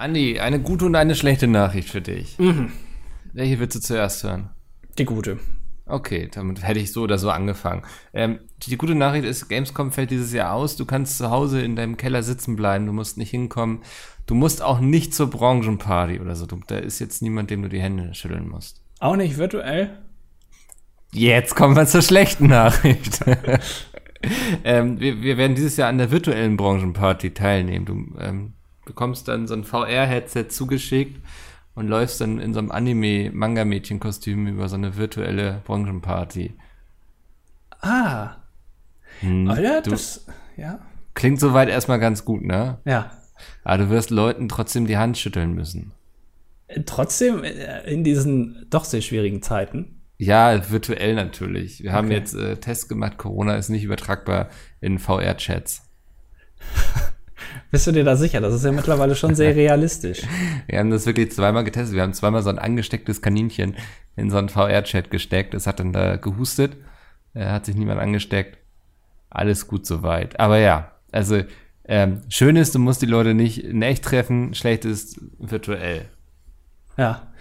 Andi, eine gute und eine schlechte Nachricht für dich. Mhm. Welche willst du zuerst hören? Die gute. Okay, damit hätte ich so oder so angefangen. Ähm, die gute Nachricht ist, Gamescom fällt dieses Jahr aus. Du kannst zu Hause in deinem Keller sitzen bleiben. Du musst nicht hinkommen. Du musst auch nicht zur Branchenparty oder so. Da ist jetzt niemand, dem du die Hände schütteln musst. Auch nicht virtuell? Jetzt kommen wir zur schlechten Nachricht. ähm, wir, wir werden dieses Jahr an der virtuellen Branchenparty teilnehmen. Du ähm, bekommst dann so ein VR-Headset zugeschickt und läufst dann in so einem Anime-Manga-Mädchen-Kostüm über so eine virtuelle Branchenparty. Ah. Hm, Alter, du, das, ja. klingt soweit erstmal ganz gut, ne? Ja. Aber du wirst Leuten trotzdem die Hand schütteln müssen. Äh, Trotzdem äh, in diesen doch sehr schwierigen Zeiten. Ja, virtuell natürlich. Wir haben Okay. jetzt äh, Tests gemacht, Corona ist nicht übertragbar in VR-Chats. Bist du dir da sicher? Das ist ja mittlerweile schon sehr realistisch. Wir haben das wirklich zweimal getestet. Wir haben zweimal so ein angestecktes Kaninchen in so einen VR-Chat gesteckt. Es hat dann da gehustet. Äh, hat sich niemand angesteckt. Alles gut soweit. Aber ja, also ähm, schön ist, du musst die Leute nicht in echt treffen. Schlecht ist virtuell. Ja.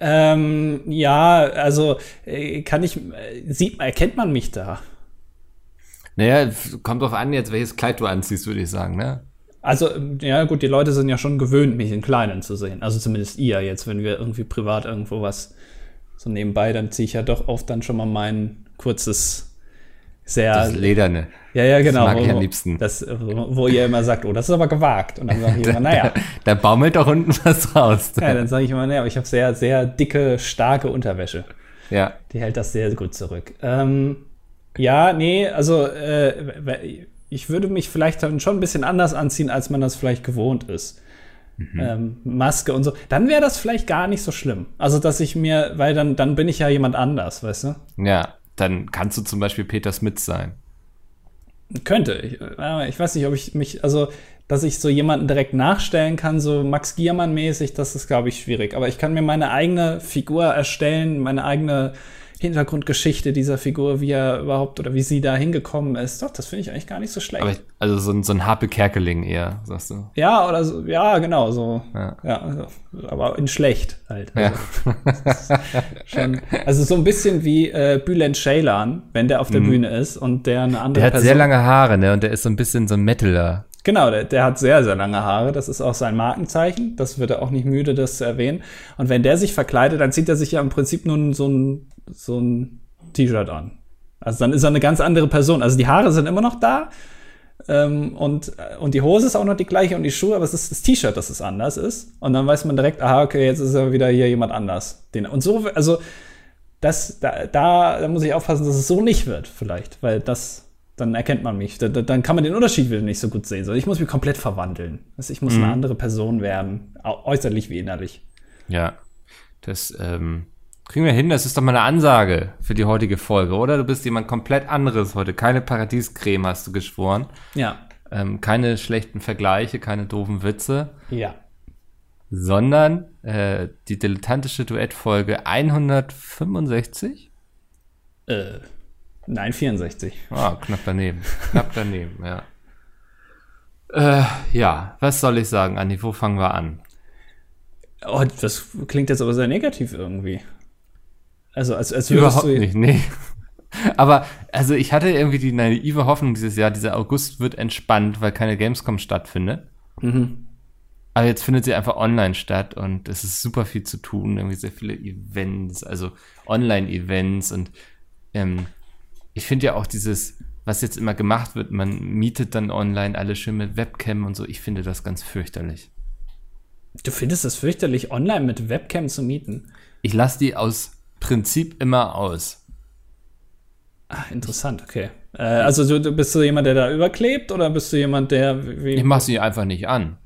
Ähm, ja, also äh, kann ich, äh, sieht, erkennt man mich da? Naja, kommt drauf an jetzt, welches Kleid du anziehst, würde ich sagen, ne? Also, ja gut, die Leute sind ja schon gewöhnt, mich in Kleinen zu sehen. Also zumindest ihr jetzt, wenn wir irgendwie privat irgendwo was so nebenbei, dann ziehe ich ja doch oft dann schon mal mein kurzes, sehr, Das Lederne. ja, ja, genau. mag ich wo, am liebsten. Das, wo, wo ihr immer sagt, oh, das ist aber gewagt. Und dann sage ich immer, naja. Da baumelt doch unten was raus. Ja, dann sage ich immer, naja, aber ich habe sehr, sehr dicke, starke Unterwäsche. Ja. Die hält das sehr gut zurück. Ähm, ja, nee, also äh, ich würde mich vielleicht dann schon ein bisschen anders anziehen, als man das vielleicht gewohnt ist. Ähm, Maske und so. Dann wäre das vielleicht gar nicht so schlimm. Also, dass ich mir, weil dann, dann bin ich ja jemand anders, weißt du? Ja, dann kannst du zum Beispiel Peter Smith sein. Könnte. Ich, äh, ich weiß nicht, ob ich mich, also, dass ich so jemanden direkt nachstellen kann, so Max Giermann-mäßig, das ist, glaube ich, schwierig. Aber ich kann mir meine eigene Figur erstellen, meine eigene Hintergrundgeschichte dieser Figur, wie er überhaupt oder wie sie da hingekommen ist. Doch, das finde ich eigentlich gar nicht so schlecht. Ich, also so ein, so ein Harpe Kerkeling eher, sagst du. ja, oder so, ja, genau, so. Ja. Ja, also, aber in schlecht halt. Ja. Also, schon, also so ein bisschen wie äh, Bülent Ceylan, wenn der auf der Bühne ist und der eine andere Mhm. Der hat sehr lange Haare, ne? Und der ist so ein bisschen so ein Metaler. Genau, der, der hat sehr, sehr lange Haare. Das ist auch sein Markenzeichen. Das wird er auch nicht müde, das zu erwähnen. Und wenn der sich verkleidet, dann zieht er sich ja im Prinzip nur so ein, so ein T-Shirt an. Also dann ist er eine ganz andere Person. Also die Haare sind immer noch da. Ähm, und, und die Hose ist auch noch die gleiche und die Schuhe, aber es ist das T-Shirt, das es anders ist. Und dann weiß man direkt, aha, okay, jetzt ist er wieder hier jemand anders. Den, und so, also das, da, da, da muss ich aufpassen, dass es so nicht wird, vielleicht, weil das, dann erkennt man mich. Da, da, dann kann man den Unterschied wieder nicht so gut sehen. So, ich muss mich komplett verwandeln. Also ich muss eine andere Person werden, äußerlich wie innerlich. Ja. Das ähm, kriegen wir hin. Das ist doch mal eine Ansage für die heutige Folge, oder? Du bist jemand komplett anderes heute. Keine Paradiescreme hast du geschworen. Ja. Ähm, keine schlechten Vergleiche, keine doofen Witze, Ja. sondern äh, die dilettantische Duettfolge 165. Äh, nein, 64. Ah, knapp daneben. knapp daneben, ja. Äh, ja, was soll ich sagen, Andi? Wo fangen wir an? Oh, das klingt jetzt aber sehr negativ irgendwie. Also, als, als Überhaupt du nicht, nee. Aber, also ich hatte irgendwie die naive Hoffnung dieses Jahr, dieser August wird entspannt, weil keine Gamescom stattfindet. Mhm. Aber jetzt findet sie einfach online statt und es ist super viel zu tun, irgendwie sehr viele Events, also Online-Events und ähm, ich finde ja auch dieses, was jetzt immer gemacht wird, man mietet dann online alles schön mit Webcam und so, ich finde das ganz fürchterlich. Du findest es fürchterlich, online mit Webcam zu mieten? Ich lasse die aus Prinzip immer aus. Ah, interessant, okay. Äh, also du, du bist du jemand, der da überklebt oder bist du jemand, der wie, Ich mache sie einfach nicht an.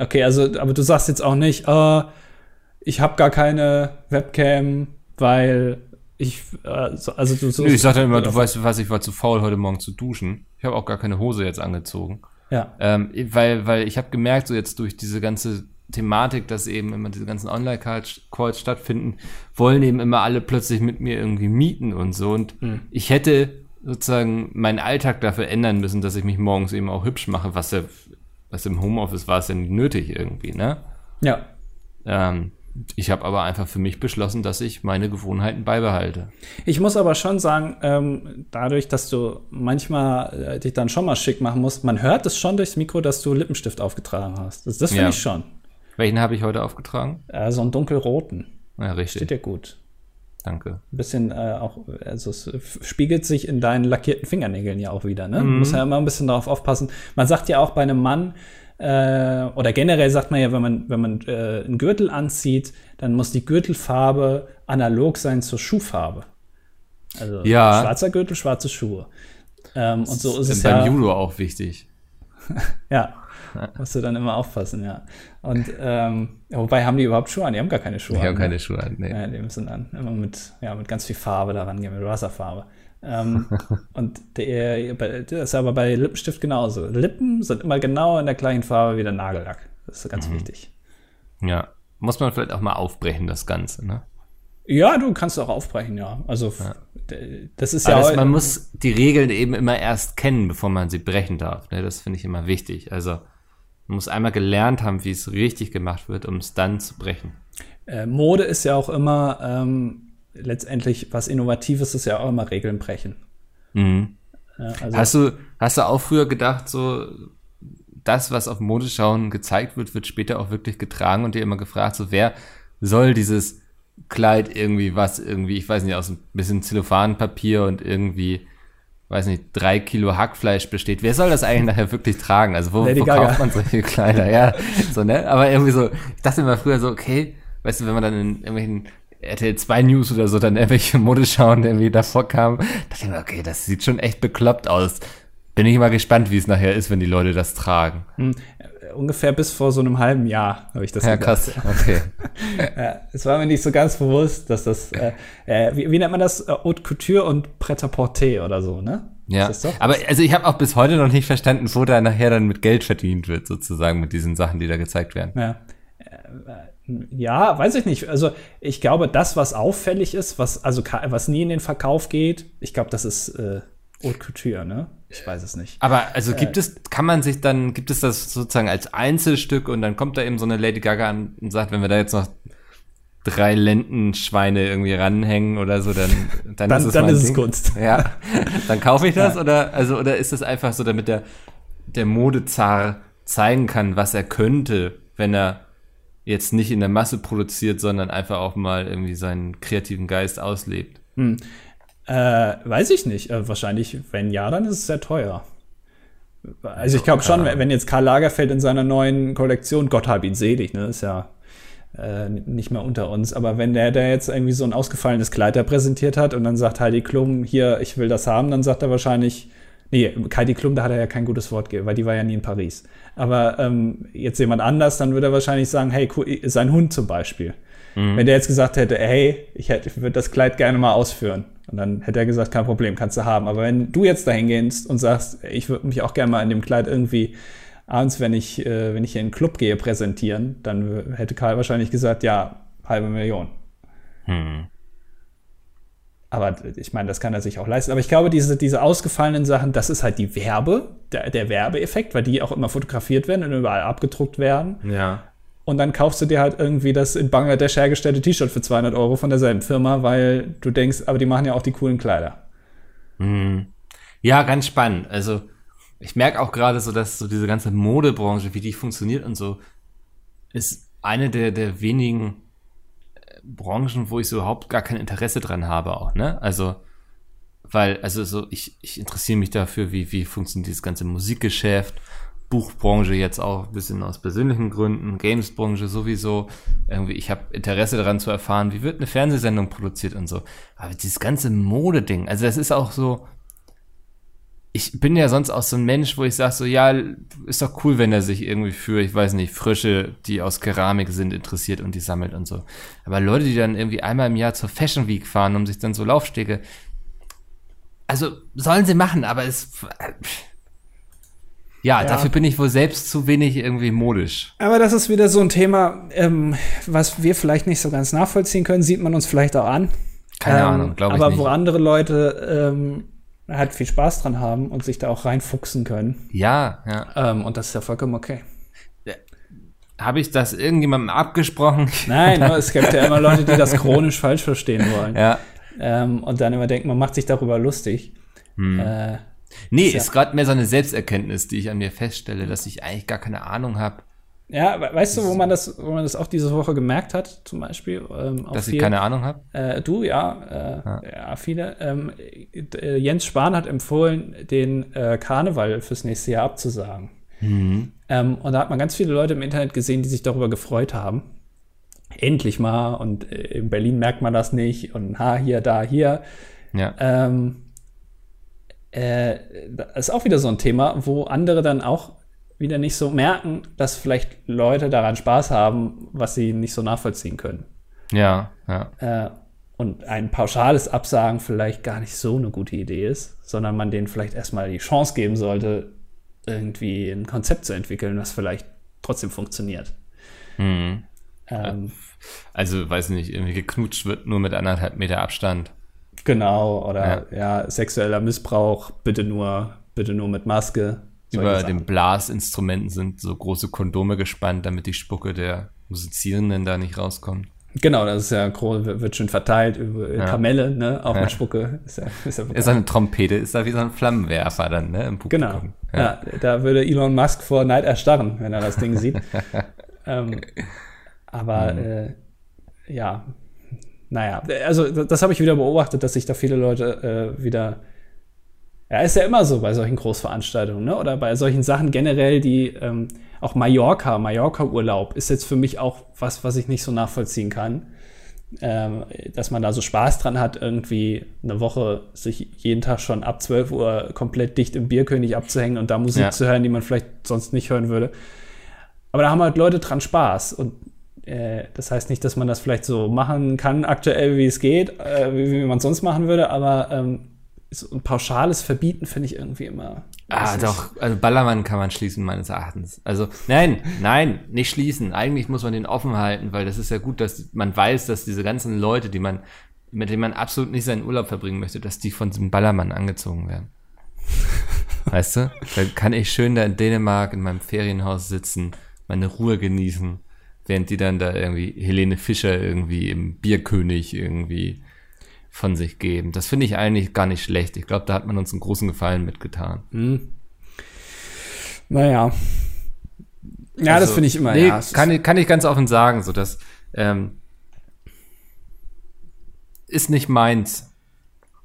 Okay, also aber du sagst jetzt auch nicht, äh, ich habe gar keine Webcam, weil ich äh, so- also du so Nö, ich sag dann immer, du weißt was, ich war zu faul, heute Morgen zu duschen. Ich habe auch gar keine Hose jetzt angezogen. ja. Ähm, weil, weil ich habe gemerkt, so jetzt durch diese ganze Thematik, dass eben immer diese ganzen Online-Calls stattfinden, wollen eben immer alle plötzlich mit mir irgendwie mieten und so. Und ich hätte sozusagen meinen Alltag dafür ändern müssen, dass ich mich morgens eben auch hübsch mache, was ja, was im Homeoffice war es ja nicht nötig irgendwie, ne? Ja. Ähm, ich habe aber einfach für mich beschlossen, dass ich meine Gewohnheiten beibehalte. Ich muss aber schon sagen, ähm, dadurch, dass du manchmal äh, dich dann schon mal schick machen musst, man hört es schon durchs Mikro, dass du Lippenstift aufgetragen hast. Das, das finde Ja. ich schon. Welchen habe ich heute aufgetragen? Äh, so einen dunkelroten. Ja, richtig. Steht dir gut. Danke. Ein bisschen äh, auch, also es spiegelt sich in deinen lackierten Fingernägeln ja auch wieder, ne? Muss ja immer ein bisschen darauf aufpassen. Man sagt ja auch bei einem Mann, äh, oder generell sagt man ja, wenn man, wenn man äh, einen Gürtel anzieht, dann muss die Gürtelfarbe analog sein zur Schuhfarbe. Also Ja. schwarzer Gürtel, schwarze Schuhe. Ähm, und so ist es beim ja. Judo auch wichtig. Ja. Musst du dann immer aufpassen, ja. Und ähm, wobei haben die überhaupt Schuhe an? Die haben gar keine Schuhe Ich an. habe ne? keine Schuhe an. Nee. Ja, die müssen dann immer mit, ja, mit ganz viel Farbe daran gehen, mit Wasserfarbe. Ähm, und der, das ist aber bei Lippenstift genauso. Lippen sind immer genau in der gleichen Farbe wie der Nagellack. Das ist ganz wichtig. Ja. Muss man vielleicht auch mal aufbrechen, das Ganze, ne? Ja, du kannst auch aufbrechen, ja. Also d- das ist Aber ja das, man muss die Regeln eben immer erst kennen, bevor man sie brechen darf. Ne? Das finde ich immer wichtig. Also man muss einmal gelernt haben, wie es richtig gemacht wird, um es dann zu brechen. äh, Mode ist ja auch immer ähm, letztendlich was Innovatives ist ja auch immer Regeln brechen. Mhm. Also, Hast du, hast du auch früher gedacht, so das, was auf Modeschauen gezeigt wird, wird später auch wirklich getragen und dir immer gefragt, so wer soll dieses Kleid irgendwie was irgendwie, ich weiß nicht, aus ein bisschen Zellophanpapier und irgendwie, weiß nicht, drei Kilo Hackfleisch besteht. Wer soll das eigentlich nachher wirklich tragen? Also wo, Lady wo kauft man solche Kleider? Ja, so, ne? Aber irgendwie so, ich dachte immer früher so, okay, weißt du, wenn man dann in irgendwelchen RTL 2 News oder so dann irgendwelche Modeschauen irgendwie davor kam, dachte ich mir, okay, das sieht schon echt bekloppt aus. Bin ich mal gespannt, wie es nachher ist, wenn die Leute das tragen. hm, äh, ungefähr bis vor so einem halben Jahr habe ich das Ja, gedacht. krass. Okay. Ja, es war mir nicht so ganz bewusst, dass das, äh, äh, wie, wie nennt man das? Äh, Haute Couture und Pret-à-Porter oder so, ne? Ja, Ist das doch? aber also ich habe auch bis heute noch nicht verstanden, wo da nachher dann mit Geld verdient wird, sozusagen mit diesen Sachen, die da gezeigt werden. Ja. Äh, äh, ja, weiß ich nicht. Also ich glaube, das, was auffällig ist, was also was nie in den Verkauf geht, ich glaube, das ist äh, Haute Couture, ne? Ich weiß es nicht. Aber also gibt es, kann man sich dann, gibt es das sozusagen als Einzelstück und dann kommt da eben so eine Lady Gaga an und sagt, wenn wir da jetzt noch drei Lendenschweine irgendwie ranhängen oder so, dann, dann, Dann- ist es, dann ist es. Kunst. Ja, dann kaufe ich das oder, also, oder ist es einfach so, damit der, der Modezar zeigen kann, was er könnte, wenn er jetzt nicht in der Masse produziert, sondern einfach auch mal irgendwie seinen kreativen Geist auslebt. Äh, weiß ich nicht. Äh, wahrscheinlich, wenn ja, dann ist es sehr teuer. Also ich glaube schon, wenn jetzt Karl Lagerfeld in seiner neuen Kollektion, Gott hab ihn selig, ne, ist ja äh, nicht mehr unter uns, aber wenn der, der jetzt irgendwie so ein ausgefallenes Kleid da präsentiert hat und dann sagt Heidi Klum, hier, ich will das haben, dann sagt er wahrscheinlich, nee, Heidi Klum, da hat er ja kein gutes Wort gegeben, weil die war ja nie in Paris. Aber ähm, jetzt jemand anders, dann würde er wahrscheinlich sagen, hey, cool, sein Hund zum Beispiel. Wenn der jetzt gesagt hätte, hey, ich, hätte- ich würde das Kleid gerne mal ausführen. Und dann hätte er gesagt, kein Problem, kannst du haben. Aber wenn du jetzt dahin gehst und sagst, ich würde mich auch gerne mal in dem Kleid irgendwie abends, wenn ich, äh, wenn ich hier in den Club gehe, präsentieren, dann hätte Karl wahrscheinlich gesagt, ja, halbe Million. Hm. Aber ich meine, das kann er sich auch leisten. Aber ich glaube, diese, diese ausgefallenen Sachen, das ist halt die Werbe, der, der Werbeeffekt, weil die auch immer fotografiert werden und überall abgedruckt werden. Ja. Und dann kaufst du dir halt irgendwie das in Bangladesch hergestellte T-Shirt für 200 Euro von derselben Firma, weil du denkst, aber die machen ja auch die coolen Kleider. Mhm. Ja, ganz spannend. Also ich merke auch gerade so, dass so diese ganze Modebranche, wie die funktioniert und so, ist eine der, der wenigen Branchen, wo ich so überhaupt gar kein Interesse dran habe auch, ne? Also, weil, also so, ich, ich interessiere mich dafür, wie, wie funktioniert dieses ganze Musikgeschäft, Buchbranche jetzt auch ein bisschen aus persönlichen Gründen, Gamesbranche sowieso. Irgendwie, ich habe Interesse daran zu erfahren, wie wird eine Fernsehsendung produziert und so. Aber dieses ganze Modeding, also das ist auch so, ich bin ja sonst auch so ein Mensch, wo ich sage so, ja, ist doch cool, wenn er sich irgendwie für, ich weiß nicht, Frösche, die aus Keramik sind, interessiert und die sammelt und so. Aber Leute, die dann irgendwie einmal im Jahr zur Fashion Week fahren, um sich dann so Laufstege, also sollen sie machen, aber es, ja, Ja. dafür bin ich wohl selbst zu wenig irgendwie modisch. Aber das ist wieder so ein Thema, ähm, was wir vielleicht nicht so ganz nachvollziehen können, sieht man uns vielleicht auch an. Keine Ähm, Ahnung, glaube ich Aber nicht. wo andere Leute ähm, halt viel Spaß dran haben und sich da auch reinfuchsen können. Ja, ja. Ähm, und das ist ja vollkommen okay. habe ich das irgendjemandem abgesprochen? Nein, nur es gibt ja immer Leute, die das chronisch falsch verstehen wollen. Ja. Ähm, und dann immer denken, man macht sich darüber lustig. Hm. Äh, Nee, Ist ja- ist gerade mehr so eine Selbsterkenntnis, die ich an mir feststelle, dass ich eigentlich gar keine Ahnung habe, ja, we- weißt du, wo man das, wo man das auch diese Woche gemerkt hat, zum Beispiel? Ähm, dass ich keine Ahnung habe. Äh, du, ja, äh, ja. viele. Ähm, äh, Jens Spahn hat empfohlen, den äh, Karneval fürs nächste Jahr abzusagen. Mhm. Ähm, und da hat man ganz viele Leute im Internet gesehen, die sich darüber gefreut haben. Endlich mal. Und äh, in Berlin merkt man das nicht. Und ha, hier, da, hier. Ja. Ähm, äh, das ist auch wieder so ein Thema, wo andere dann auch wieder nicht so merken, dass vielleicht Leute daran Spaß haben, was sie nicht so nachvollziehen können Ja, ja. äh, und ein pauschales Absagen vielleicht gar nicht so eine gute Idee ist, sondern man denen vielleicht erstmal die Chance geben sollte, irgendwie ein Konzept zu entwickeln, was vielleicht trotzdem funktioniert. Mhm. Ähm, Also, weiß nicht, irgendwie geknutscht wird nur mit anderthalb Meter Abstand. genau, oder ja. sexueller Missbrauch, bitte nur, bitte nur mit Maske. Über Sachen. den Blasinstrumenten sind so große Kondome gespannt, damit die Spucke der Musizierenden da nicht rauskommt. Genau, das ist ja wird schön verteilt über Ja. Kamelle, ne? Auch Ja. mit Spucke. Ist ja, ist ja Ist eine Trompete, ist da wie so ein Flammenwerfer dann, ne, im Genau. Publikum. Ja. da würde Elon Musk vor Neid erstarren, wenn er das Ding sieht. ähm, aber Mhm. äh, ja, naja, also das, das habe ich wieder beobachtet, dass sich da viele Leute äh, wieder. Ja, ist ja immer so bei solchen Großveranstaltungen, ne? Oder bei solchen Sachen generell, die ähm, auch Mallorca, Mallorca-Urlaub ist jetzt für mich auch was, was ich nicht so nachvollziehen kann. Ähm, dass man da so Spaß dran hat, irgendwie eine Woche sich jeden Tag schon ab 12 Uhr komplett dicht im Bierkönig abzuhängen und da Musik Ja. zu hören, die man vielleicht sonst nicht hören würde. Aber da haben halt Leute dran Spaß. Und äh, das heißt nicht, dass man das vielleicht so machen kann, aktuell, wie es geht, äh, wie, wie man es sonst machen würde, aber ähm, so ein pauschales Verbieten finde ich irgendwie immer. Ah, nicht. doch, also Ballermann kann man schließen, meines Erachtens. Also, nein, nein, nicht schließen. Eigentlich muss man den offen halten, weil das ist ja gut, dass man weiß, dass diese ganzen Leute, die man, mit denen man absolut nicht seinen Urlaub verbringen möchte, dass die von diesem Ballermann angezogen werden. Weißt du? Dann kann ich schön da in Dänemark in meinem Ferienhaus sitzen, meine Ruhe genießen, während die dann da irgendwie Helene Fischer irgendwie im Bierkönig irgendwie von sich geben. Das finde ich eigentlich gar nicht schlecht. Ich glaube, da hat man uns einen großen Gefallen mitgetan. Naja. Ja, das Also, finde ich immer. Nee, ja, kann, ich, kann ich ganz offen sagen, so dass ähm, ist nicht meins.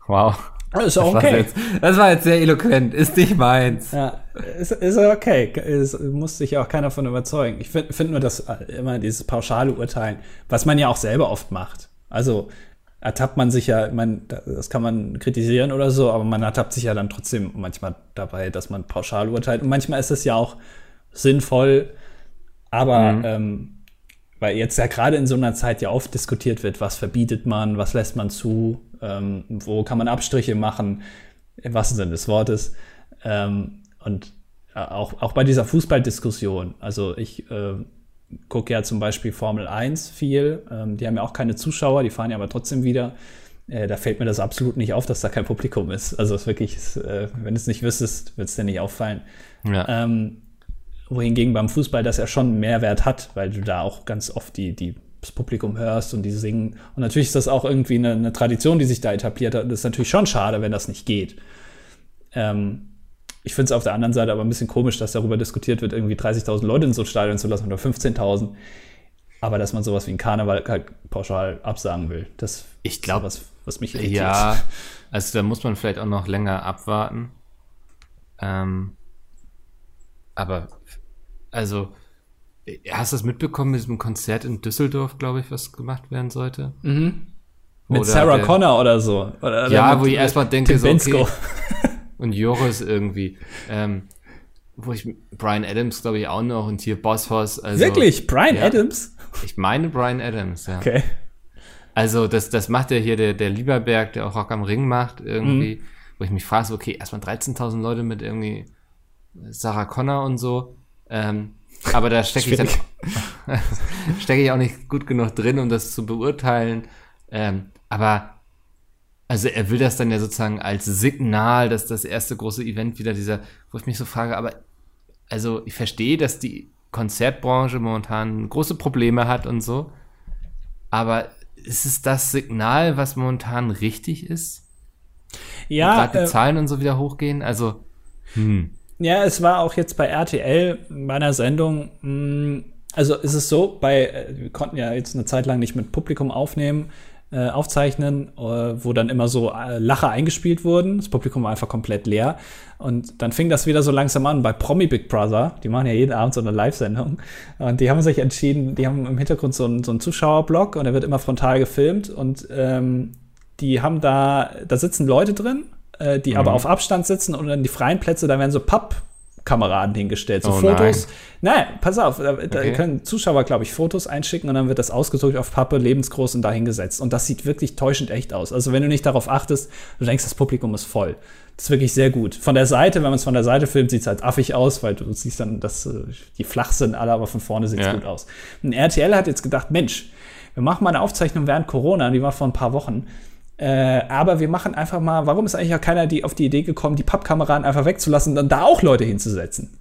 Wow. ist, ist Das, auch war okay. jetzt, das war jetzt sehr eloquent. Ist nicht meins. Ja, ist, ist okay. Es muss sich ja auch keiner von überzeugen. Ich finde find nur, dass immer dieses pauschale Urteilen, was man ja auch selber oft macht. Also ertappt man sich ja, man, das kann man kritisieren oder so, aber man ertappt sich ja dann trotzdem manchmal dabei, dass man pauschal urteilt. Und manchmal ist es ja auch sinnvoll, aber Mhm. ähm, weil jetzt ja gerade in so einer Zeit ja oft diskutiert wird, was verbietet man, was lässt man zu, ähm, wo kann man Abstriche machen, im wahrsten Sinne des Wortes. Ähm, und äh, auch, auch bei dieser Fußballdiskussion, also ich äh, gucke ja zum Beispiel Formel 1 viel, ähm, die haben ja auch keine Zuschauer, die fahren ja aber trotzdem wieder. Äh, da fällt mir das absolut nicht auf, dass da kein Publikum ist. Also es ist wirklich, es, äh, wenn du es nicht wüsstest, wird es dir nicht auffallen. Ja. Ähm, wohingegen beim Fußball das ja schon einen Mehrwert hat, weil du da auch ganz oft die, die, das Publikum hörst und die singen. Und natürlich ist das auch irgendwie eine, eine Tradition, die sich da etabliert hat. Und das ist natürlich schon schade, wenn das nicht geht. Ähm, ich finde es auf der anderen Seite aber ein bisschen komisch, dass darüber diskutiert wird, irgendwie 30.000 Leute in so ein Stadion zu lassen oder 15.000. Aber dass man sowas wie ein Karneval halt pauschal absagen will, das Ich glaub, ist was, was mich irritiert. Ja, also da muss man vielleicht auch noch länger abwarten. Ähm, aber, also, hast du das mitbekommen mit diesem Konzert in Düsseldorf, glaube ich, was gemacht werden sollte? Mhm. Mit Sarah der- Connor oder so. Oder, Ja, wo ich erstmal denke, Tim so, okay. und Joris irgendwie. Ähm, wo ich Brian Adams, glaube ich, auch noch und hier Bosshaus. Also, Wirklich? Brian ja. Adams? Ich meine Brian Adams, ja. Okay. Also das, das macht ja hier der, der Lieberberg, der auch Rock am Ring macht irgendwie, Mhm. wo ich mich frage, so, okay, erstmal 13.000 Leute mit irgendwie Sarah Connor und so. Ähm, aber da stecke ich dann stecke ich auch nicht gut genug drin, um das zu beurteilen. Ähm, aber also er will das dann ja sozusagen als Signal, dass das erste große Event wieder dieser, wo ich mich so frage, aber also ich verstehe, dass die Konzertbranche momentan große Probleme hat und so. Aber ist es das Signal, was momentan richtig ist? Ja. Gerade die äh, Zahlen und so wieder hochgehen. Also, hm. Ja, es war auch jetzt bei RTL bei einer Sendung, mh, hm, also ist es so, bei, äh, wir konnten ja jetzt eine Zeit lang nicht mit Publikum aufnehmen, äh, aufzeichnen, äh, wo dann immer so äh, Lacher eingespielt wurden. Das Publikum war einfach komplett leer. Und dann fing das wieder so langsam an bei Promi Big Brother. Die machen ja jeden Abend so eine Live-Sendung. Und die haben sich entschieden, die haben im Hintergrund so einen, so einen Zuschauerblock und der wird immer frontal gefilmt. Und ähm, die haben da, da sitzen Leute drin, die mhm. aber auf Abstand sitzen und dann die freien Plätze, da werden so Papp Kameraden hingestellt, so oh, Fotos. Nein. nein. pass auf, da, okay. können Zuschauer, glaube ich, Fotos einschicken und dann wird das ausgedrückt auf Pappe, lebensgroß und dahingesetzt. Und das sieht wirklich täuschend echt aus. Also wenn du nicht darauf achtest, du denkst, das Publikum ist voll. Das ist wirklich sehr gut. Von der Seite, wenn man es von der Seite filmt, sieht es halt affig aus, weil du siehst dann, dass äh, die flach sind alle, aber von vorne sieht es ja. gut aus. Und RTL hat jetzt gedacht, Mensch, wir machen mal eine Aufzeichnung während Corona, die war vor ein paar Wochen. Äh, aber wir machen einfach mal, warum ist eigentlich auch keiner die auf die Idee gekommen, die Pappkameraden einfach wegzulassen und dann da auch Leute hinzusetzen?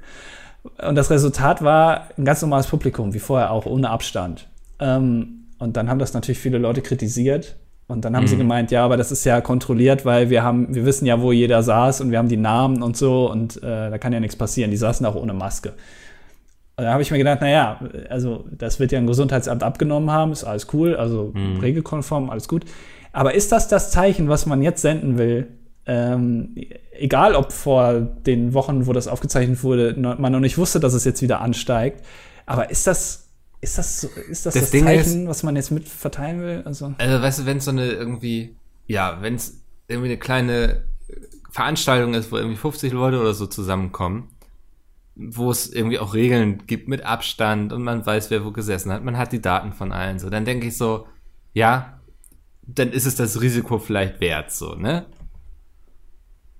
Und das Resultat war ein ganz normales Publikum, wie vorher auch, ohne Abstand. Ähm, und dann haben das natürlich viele Leute kritisiert. Und dann haben mhm. sie gemeint, ja, aber das ist ja kontrolliert, weil wir haben, wir wissen ja, wo jeder saß und wir haben die Namen und so und äh, da kann ja nichts passieren. Die saßen auch ohne Maske. Und da habe ich mir gedacht, naja, also das wird ja ein Gesundheitsamt abgenommen haben, ist alles cool, also mhm. regelkonform, alles gut. Aber ist das das Zeichen, was man jetzt senden will? Ähm, egal, ob vor den Wochen, wo das aufgezeichnet wurde, man noch nicht wusste, dass es jetzt wieder ansteigt. Aber ist das ist das, ist das, das, das Zeichen, ist, was man jetzt mit verteilen will? Also, also weißt du, wenn es so eine irgendwie, ja, wenn es irgendwie eine kleine Veranstaltung ist, wo irgendwie 50 Leute oder so zusammenkommen, wo es irgendwie auch Regeln gibt mit Abstand und man weiß, wer wo gesessen hat, man hat die Daten von allen so, dann denke ich so, ja, dann ist es das Risiko vielleicht wert, so, ne?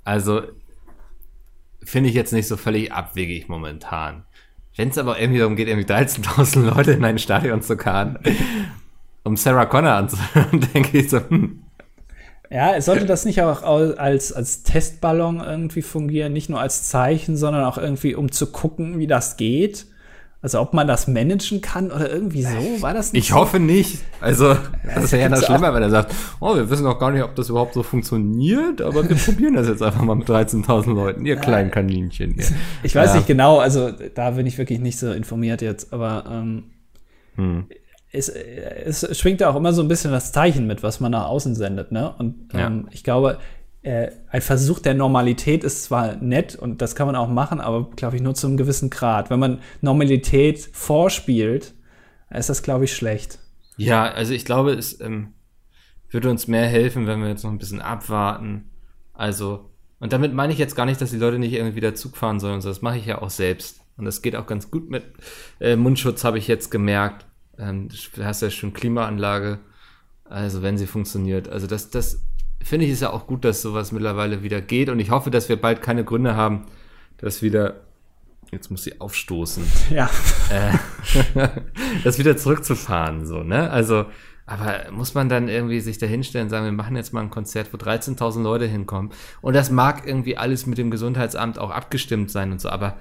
Also, finde ich jetzt nicht so völlig abwegig momentan. Wenn es aber irgendwie darum geht, irgendwie 13.000 Leute in ein Stadion zu karren, um Sarah Connor anzuhören, denke ich so, hm. Ja, sollte das nicht auch als, als Testballon irgendwie fungieren? Nicht nur als Zeichen, sondern auch irgendwie, um zu gucken, wie das geht? Also ob man das managen kann oder irgendwie so, war das nicht? Ich so? hoffe nicht. Also das wäre ja noch schlimmer, wenn er sagt, oh, wir wissen auch gar nicht, ob das überhaupt so funktioniert, aber wir probieren das jetzt einfach mal mit 13.000 Leuten, ihr kleinen Kaninchen. Hier. Ich weiß ja. nicht genau, also da bin ich wirklich nicht so informiert jetzt, aber ähm, hm. es, es schwingt ja auch immer so ein bisschen das Zeichen mit, was man nach außen sendet, ne? Und ähm, ja. ich glaube, äh, ein Versuch der Normalität ist zwar nett und das kann man auch machen, aber glaube ich nur zu einem gewissen Grad. Wenn man Normalität vorspielt, ist das glaube ich schlecht. Ja, also ich glaube, es ähm, würde uns mehr helfen, wenn wir jetzt noch ein bisschen abwarten. Also, und damit meine ich jetzt gar nicht, dass die Leute nicht irgendwie wieder Zug fahren sollen. Das mache ich ja auch selbst. Und das geht auch ganz gut mit äh, Mundschutz, habe ich jetzt gemerkt. Ähm, du hast ja schon Klimaanlage. Also, wenn sie funktioniert. Also, das, das finde ich es ja auch gut, dass sowas mittlerweile wieder geht und ich hoffe, dass wir bald keine Gründe haben, dass wieder jetzt muss sie aufstoßen. Ja. Äh, das wieder zurückzufahren, so, ne? Also, aber muss man dann irgendwie sich da hinstellen und sagen, wir machen jetzt mal ein Konzert, wo 13.000 Leute hinkommen? Und das mag irgendwie alles mit dem Gesundheitsamt auch abgestimmt sein und so, aber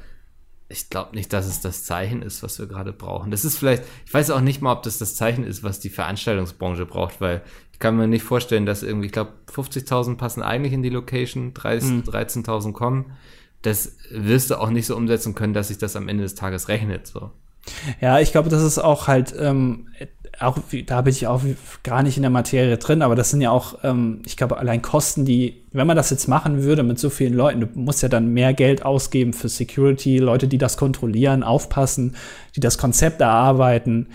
ich glaube nicht, dass es das Zeichen ist, was wir gerade brauchen. Das ist vielleicht, ich weiß auch nicht mal, ob das das Zeichen ist, was die Veranstaltungsbranche braucht, weil ich kann mir nicht vorstellen, dass irgendwie, ich glaube, 50.000 passen eigentlich in die Location, 13.000 mhm. kommen. Das wirst du auch nicht so umsetzen können, dass sich das am Ende des Tages rechnet. So. Ja, ich glaube, das ist auch halt, ähm, auch da bin ich auch gar nicht in der Materie drin, aber das sind ja auch, ähm, ich glaube, allein Kosten, die, wenn man das jetzt machen würde mit so vielen Leuten, du musst ja dann mehr Geld ausgeben für Security, Leute, die das kontrollieren, aufpassen, die das Konzept erarbeiten.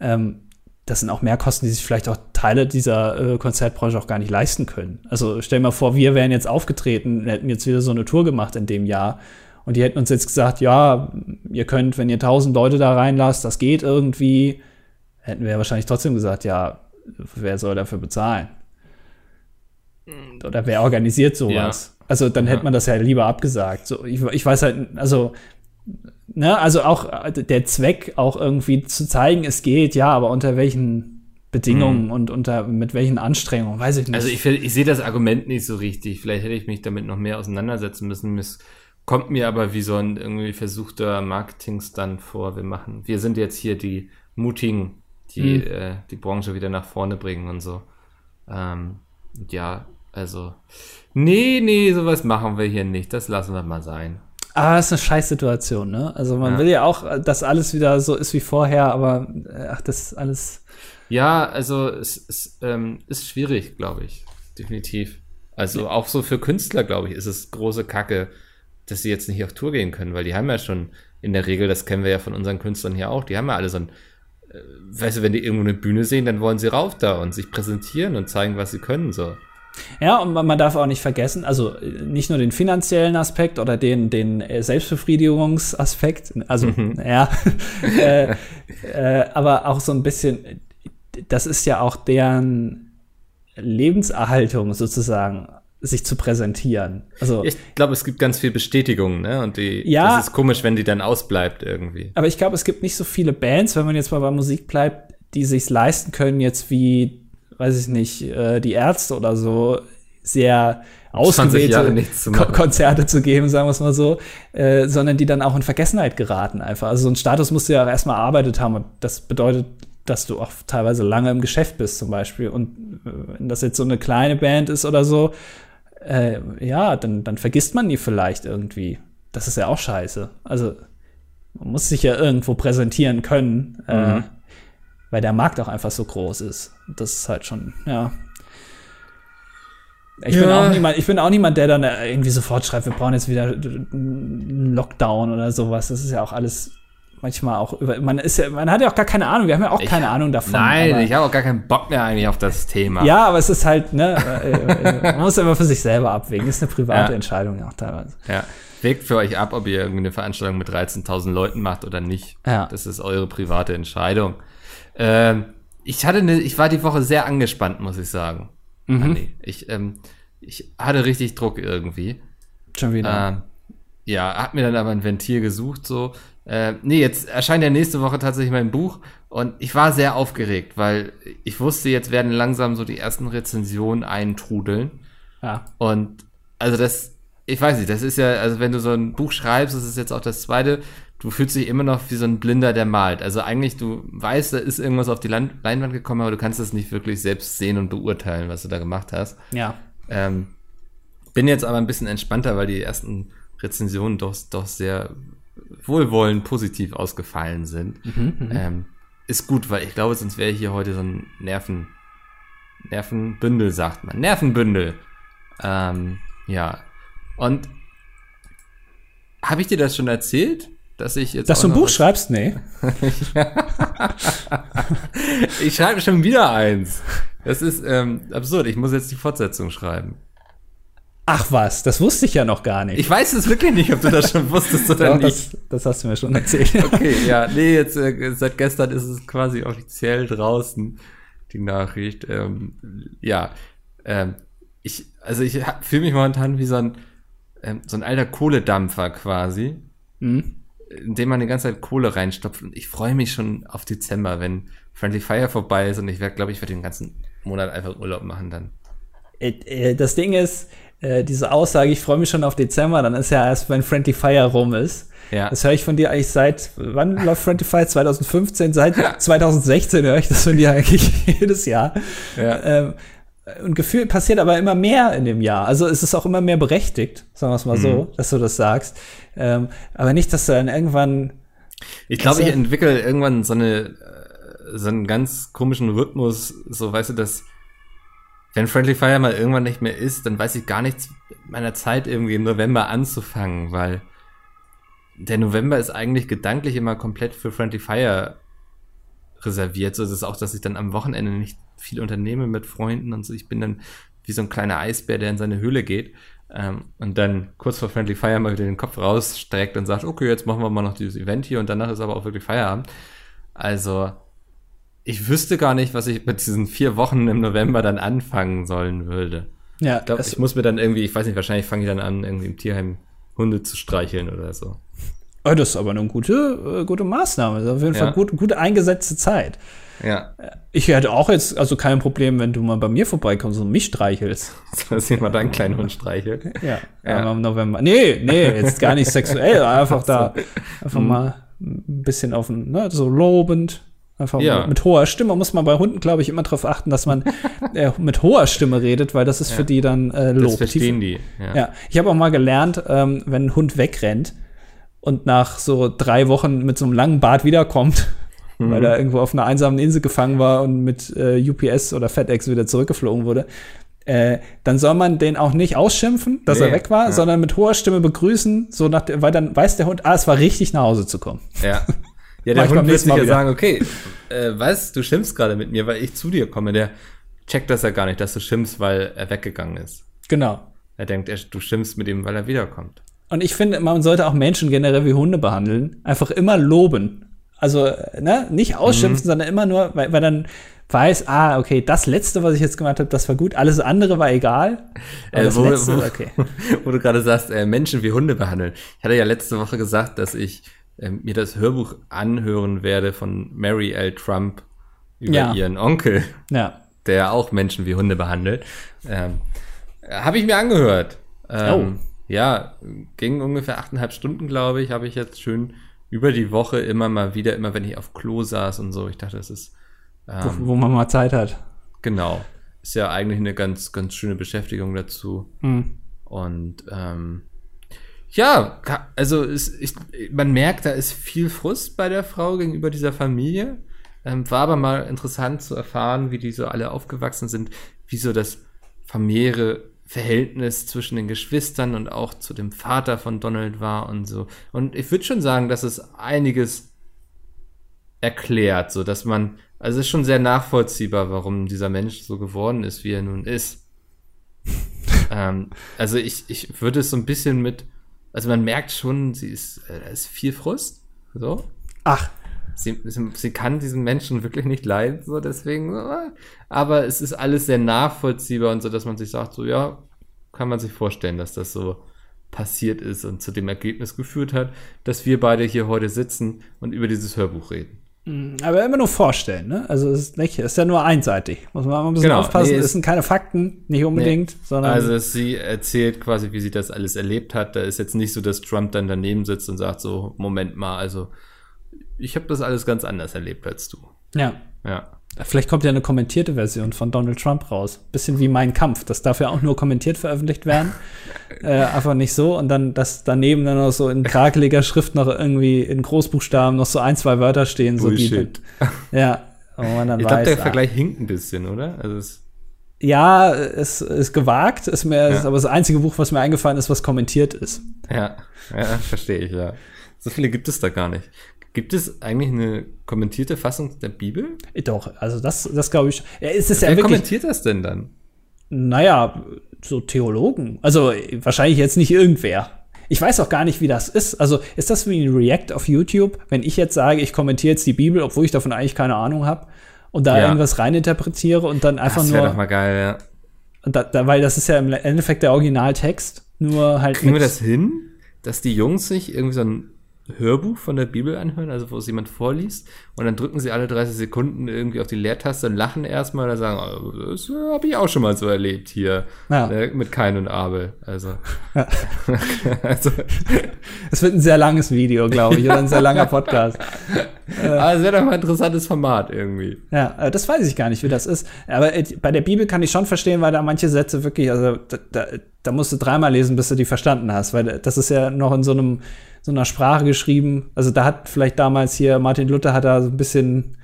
Ähm, das sind auch Mehrkosten, die sich vielleicht auch Teile dieser äh, Konzertbranche auch gar nicht leisten können. Also stell dir mal vor, wir wären jetzt aufgetreten, hätten jetzt wieder so eine Tour gemacht in dem Jahr und die hätten uns jetzt gesagt, ja, ihr könnt, wenn ihr tausend Leute da reinlasst, das geht irgendwie, hätten wir ja wahrscheinlich trotzdem gesagt, ja, wer soll dafür bezahlen? Oder wer organisiert sowas? Ja. Also dann hätte man das ja lieber abgesagt. So, ich, ich weiß halt, also ne, also auch äh, der Zweck, auch irgendwie zu zeigen, es geht, ja, aber unter welchen Bedingungen hm. und unter mit welchen Anstrengungen, weiß ich nicht. Also ich, ich sehe das Argument nicht so richtig. Vielleicht hätte ich mich damit noch mehr auseinandersetzen müssen. Es kommt mir aber wie so ein irgendwie versuchter Marketing-Stunt vor. Wir machen, wir sind jetzt hier die mutigen, die mhm. äh, die Branche wieder nach vorne bringen und so. Ähm, ja, also, nee, nee, sowas machen wir hier nicht. Das lassen wir mal sein. Aber das ist eine Scheißsituation, ne? Also man ja. will ja auch, dass alles wieder so ist wie vorher, aber äh, ach, das ist alles. Ja, also es, es ähm, ist schwierig, glaube ich. Definitiv. Also ja. auch so für Künstler, glaube ich, ist es große Kacke, dass sie jetzt nicht auf Tour gehen können, weil die haben ja schon in der Regel, das kennen wir ja von unseren Künstlern hier auch, die haben ja alle so ein, äh, weißt du, wenn die irgendwo eine Bühne sehen, dann wollen sie rauf da und sich präsentieren und zeigen, was sie können, so. Ja, und man darf auch nicht vergessen, also nicht nur den finanziellen Aspekt oder den, den äh, Selbstbefriedigungsaspekt, also mhm. ja, äh, äh, aber auch so ein bisschen, das ist ja auch deren Lebenserhaltung sozusagen sich zu präsentieren. Also ich glaube, es gibt ganz viel Bestätigung, ne? Und die ja, das ist komisch, wenn die dann ausbleibt irgendwie. Aber ich glaube, es gibt nicht so viele Bands, wenn man jetzt mal bei Musik bleibt, die sich leisten können, jetzt wie weiß ich nicht, äh, die Ärzte oder so sehr ausgewählte zu Konzerte zu geben, sagen wir es mal so, äh, sondern die dann auch in Vergessenheit geraten einfach. Also so ein Status musst du ja auch erstmal erarbeitet haben und das bedeutet, dass du auch teilweise lange im Geschäft bist zum Beispiel. Und äh, wenn das jetzt so eine kleine Band ist oder so, äh, ja, dann, dann vergisst man die vielleicht irgendwie. Das ist ja auch scheiße. Also man muss sich ja irgendwo präsentieren können. Äh, mhm. Äh, weil der Markt auch einfach so groß ist. Das ist halt schon, ja. Ich, ja. bin auch niemand, ich bin auch niemand, der dann irgendwie sofort schreibt, wir brauchen jetzt wieder einen Lockdown oder sowas. Das ist ja auch alles manchmal auch über. Man ist ja, man hat ja auch gar keine Ahnung. Wir haben ja auch ich keine Ahnung davon. Nein, ich habe auch gar keinen Bock mehr eigentlich auf das Thema. Ja, aber es ist halt, ne, äh, äh, man muss immer für sich selber abwägen. Das ist eine private ja. Entscheidung auch teilweise. Ja. Wägt für euch ab, ob ihr irgendwie eine Veranstaltung mit 13.000 Leuten macht oder nicht. Ja. Das ist eure private Entscheidung. Ähm, ich hatte eine, ich war die Woche sehr angespannt, muss ich sagen. Mhm. Ich, ähm, ich hatte richtig Druck irgendwie. Schon wieder. Ähm, ja, hab mir dann aber ein Ventil gesucht, so. Äh, nee, jetzt erscheint ja nächste Woche tatsächlich mein Buch und ich war sehr aufgeregt, weil ich wusste, jetzt werden langsam so die ersten Rezensionen eintrudeln. Ja. Und also das, ich weiß nicht, das ist ja, also wenn du so ein Buch schreibst, das ist jetzt auch das zweite, du fühlst dich immer noch wie so ein Blinder, der malt. Also eigentlich, du weißt, da ist irgendwas auf die Leinwand gekommen, aber du kannst das nicht wirklich selbst sehen und beurteilen, was du da gemacht hast. Ja. Ähm, bin jetzt aber ein bisschen entspannter, weil die ersten Rezensionen doch, doch sehr wohlwollend positiv ausgefallen sind. Mhm, mhm, ähm, ist gut, weil ich glaube, sonst wäre hier heute so ein Nerven, Nervenbündel, sagt man. Nervenbündel. Ähm, ja. Und habe ich dir das schon erzählt? Dass ich jetzt. Dass du ein Buch schreibst? Nee. ich schreibe schon wieder eins. Das ist ähm, absurd. Ich muss jetzt die Fortsetzung schreiben. Ach was, das wusste ich ja noch gar nicht. Ich weiß es wirklich nicht, ob du das schon wusstest oder Doch, nicht. Das, das, hast du mir schon erzählt. okay, ja, nee, jetzt äh, seit gestern ist es quasi offiziell draußen, die Nachricht. Ähm, ja, ähm, ich, also ich fühle mich momentan wie so ein, ähm, so ein alter Kohledampfer quasi. Mhm in dem man die ganze Zeit Kohle reinstopft. Und ich freue mich schon auf Dezember, wenn Friendly Fire vorbei ist und ich werde, glaube ich, werde den ganzen Monat einfach Urlaub machen dann. Äh, äh, das Ding ist, äh, diese Aussage, ich freue mich schon auf Dezember, dann ist ja erst, wenn Friendly Fire rum ist. Ja. Das höre ich von dir eigentlich seit, wann läuft Friendly Fire? 2015? Seit 2016 höre ich das von dir eigentlich jedes Jahr. Ja. Ähm, und Gefühl passiert aber immer mehr in dem Jahr. Also es ist auch immer mehr berechtigt, sagen wir es mal mhm. so, dass du das sagst. Ähm, aber nicht, dass du dann irgendwann. Ich glaube, ich entwickle irgendwann so eine äh, so einen ganz komischen Rhythmus, so weißt du, dass wenn Friendly Fire mal irgendwann nicht mehr ist, dann weiß ich gar nichts meiner Zeit irgendwie im November anzufangen, weil der November ist eigentlich gedanklich immer komplett für Friendly Fire reserviert. So ist es auch, dass ich dann am Wochenende nicht viel unternehme mit Freunden und so. Ich bin dann wie so ein kleiner Eisbär, der in seine Höhle geht ähm, und dann kurz vor Friendly Fire mal wieder den Kopf rausstreckt und sagt, okay, jetzt machen wir mal noch dieses Event hier und danach ist aber auch wirklich Feierabend. Also ich wüsste gar nicht, was ich mit diesen vier Wochen im November dann anfangen sollen würde. Ja, ich glaube, ich muss mir dann irgendwie, ich weiß nicht, wahrscheinlich fange ich dann an, irgendwie im Tierheim Hunde zu streicheln oder so. Oh, das ist aber eine gute, äh, gute Maßnahme. Das ist auf jeden ja. Fall gut, gut eingesetzte Zeit. Ja. Ich hätte auch jetzt also kein Problem, wenn du mal bei mir vorbeikommst und mich streichelst. Dass ich mal deinen kleinen Hund streichel. Ja, Ja. ja. im November. Nee, nee, jetzt gar nicht sexuell, einfach da einfach mal ein bisschen auf den, ne, so lobend. Einfach Ja. mit, mit hoher Stimme muss man bei Hunden, glaube ich, immer darauf achten, dass man äh, mit hoher Stimme redet, weil das ist für die dann äh, Lob. Das verstehen die. Ja. Ja, ich habe auch mal gelernt, ähm, wenn ein Hund wegrennt und nach so drei Wochen mit so einem langen Bart wiederkommt, weil er irgendwo auf einer einsamen Insel gefangen war und mit äh, UPS oder FedEx wieder zurückgeflogen wurde, äh, dann soll man den auch nicht ausschimpfen, dass Nee, er weg war, ja. sondern mit hoher Stimme begrüßen, so nach, der- weil dann weiß der Hund, ah, es war richtig nach Hause zu kommen. Ja. Ja, der Hund wird sich Mal ja sagen, okay, äh, was, du schimpfst gerade mit mir, weil ich zu dir komme. Der checkt das ja gar nicht, dass du schimpfst, weil er weggegangen ist. Genau. Er denkt, er, du schimpfst mit ihm, weil er wiederkommt. Und ich finde, man sollte auch Menschen generell wie Hunde behandeln. Einfach immer loben. Also, äh, ne, nicht ausschimpfen, sondern immer nur, weil, weil dann weiß, ah, okay, das letzte, was ich jetzt gemacht habe, das war gut. Alles andere war egal. Äh, das wo- letzte, wo- okay. Wo du gerade sagst, äh, Menschen wie Hunde behandeln. Ich hatte ja letzte Woche gesagt, dass ich ähm, mir das Hörbuch anhören werde von Mary L. Trump über Ja. ihren Onkel, Ja. der auch Menschen wie Hunde behandelt. Ähm, habe ich mir angehört. Ähm, Oh. Ja, ging ungefähr achteinhalb Stunden, glaube ich, habe ich jetzt schön über die Woche immer mal wieder, immer wenn ich auf Klo saß und so. Ich dachte, das ist ähm, Wo, wo man mal Zeit hat. genau. Ist ja eigentlich eine ganz, ganz schöne Beschäftigung dazu. Hm. Und ähm, ja, also es, ich, man merkt, da ist viel Frust bei der Frau gegenüber dieser Familie. Ähm, war aber mal interessant zu erfahren, wie die so alle aufgewachsen sind, wie so das familiäre Verhältnis zwischen den Geschwistern und auch zu dem Vater von Donald war und so. Und ich würde schon sagen, dass es einiges erklärt, so dass man, also es ist schon sehr nachvollziehbar, warum dieser Mensch so geworden ist, wie er nun ist. ähm, also ich, ich würde es so ein bisschen mit, also man merkt schon, sie ist, äh, da ist viel Frust, so. Ach, Sie, sie, sie kann diesen Menschen wirklich nicht leiden, so deswegen, aber es ist alles sehr nachvollziehbar und so, dass man sich sagt, so ja, kann man sich vorstellen, dass das so passiert ist und zu dem Ergebnis geführt hat, dass wir beide hier heute sitzen und über dieses Hörbuch reden. aber immer nur vorstellen, ne? Also es ist nicht, es ist ja nur einseitig. Muss man mal ein bisschen Genau, aufpassen. nee, es es- sind keine Fakten, nicht unbedingt, sondern Also sie erzählt quasi, wie sie das alles erlebt hat. Da ist jetzt nicht so, dass Trump dann daneben sitzt und sagt so, Moment mal, also ich habe das alles ganz anders erlebt als du. ja. Ja. Vielleicht kommt ja eine kommentierte Version von Donald Trump raus. Bisschen wie Mein Kampf. Das darf ja auch nur kommentiert veröffentlicht werden. äh, einfach nicht so. Und dann, dass daneben dann noch so in krakeliger Schrift noch irgendwie in Großbuchstaben noch so ein, zwei Wörter stehen. So die, Bullshit. ja. Und man dann Ich glaube, der ah, Vergleich hinkt ein bisschen, oder? Also es, ja, es ist gewagt, ist mir, Ja. ist aber das einzige Buch, was mir eingefallen ist, was kommentiert ist. ja, ja, verstehe ich, ja. So viele gibt es da gar nicht. Gibt es eigentlich eine kommentierte Fassung der Bibel? Doch, also das, das glaube ich. Ja, es ist ja Wer wirklich, kommentiert das denn dann? naja, so Theologen. Also äh, wahrscheinlich jetzt nicht irgendwer. Ich weiß auch gar nicht, wie das ist. Also ist das wie ein React auf YouTube, wenn ich jetzt sage, ich kommentiere jetzt die Bibel, obwohl ich davon eigentlich keine Ahnung habe und da Ja. irgendwas reininterpretiere und dann einfach Das wäre nur, doch mal geil, ja. und da, da, weil das ist ja im Endeffekt der Originaltext, nur halt Kriegen wir das hin, dass die Jungs sich irgendwie so ein Hörbuch von der Bibel anhören, also wo es jemand vorliest, und dann drücken sie alle 30 Sekunden irgendwie auf die Leertaste und lachen erstmal oder sagen, oh, das habe ich auch schon mal so erlebt hier Ja. ne, mit Kain und Abel. Also, Ja. also Es wird ein sehr langes Video, glaube ich, oder ein sehr langer Podcast. aber es wäre doch mal ein interessantes Format irgendwie. Ja, äh, das weiß ich gar nicht, wie das ist. Aber äh, bei der Bibel kann ich schon verstehen, weil da manche Sätze wirklich, also da, da, da musst du dreimal lesen, bis du die verstanden hast, weil das ist ja noch in so einem so einer Sprache geschrieben. Also da hat vielleicht damals hier Martin Luther hat da so ein bisschen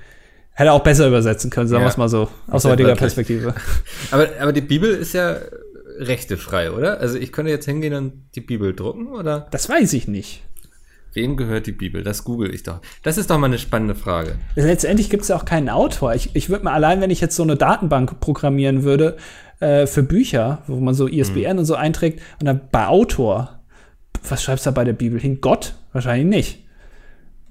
hätte auch besser übersetzen können, sagen Ja. wir es mal so, aus heutiger. Perspektive. Aber, aber die Bibel ist ja rechtefrei, oder? Also ich könnte jetzt hingehen und die Bibel drucken, oder? Das weiß ich nicht. Wem gehört die Bibel? Das google ich doch. Das ist doch mal eine spannende Frage. Letztendlich gibt es ja auch keinen Autor. Ich, ich würde mir allein, wenn ich jetzt so eine Datenbank programmieren würde äh, für Bücher, wo man so ISBN und so einträgt, und dann bei Autor, was schreibst du da bei der Bibel hin? Gott? Wahrscheinlich nicht.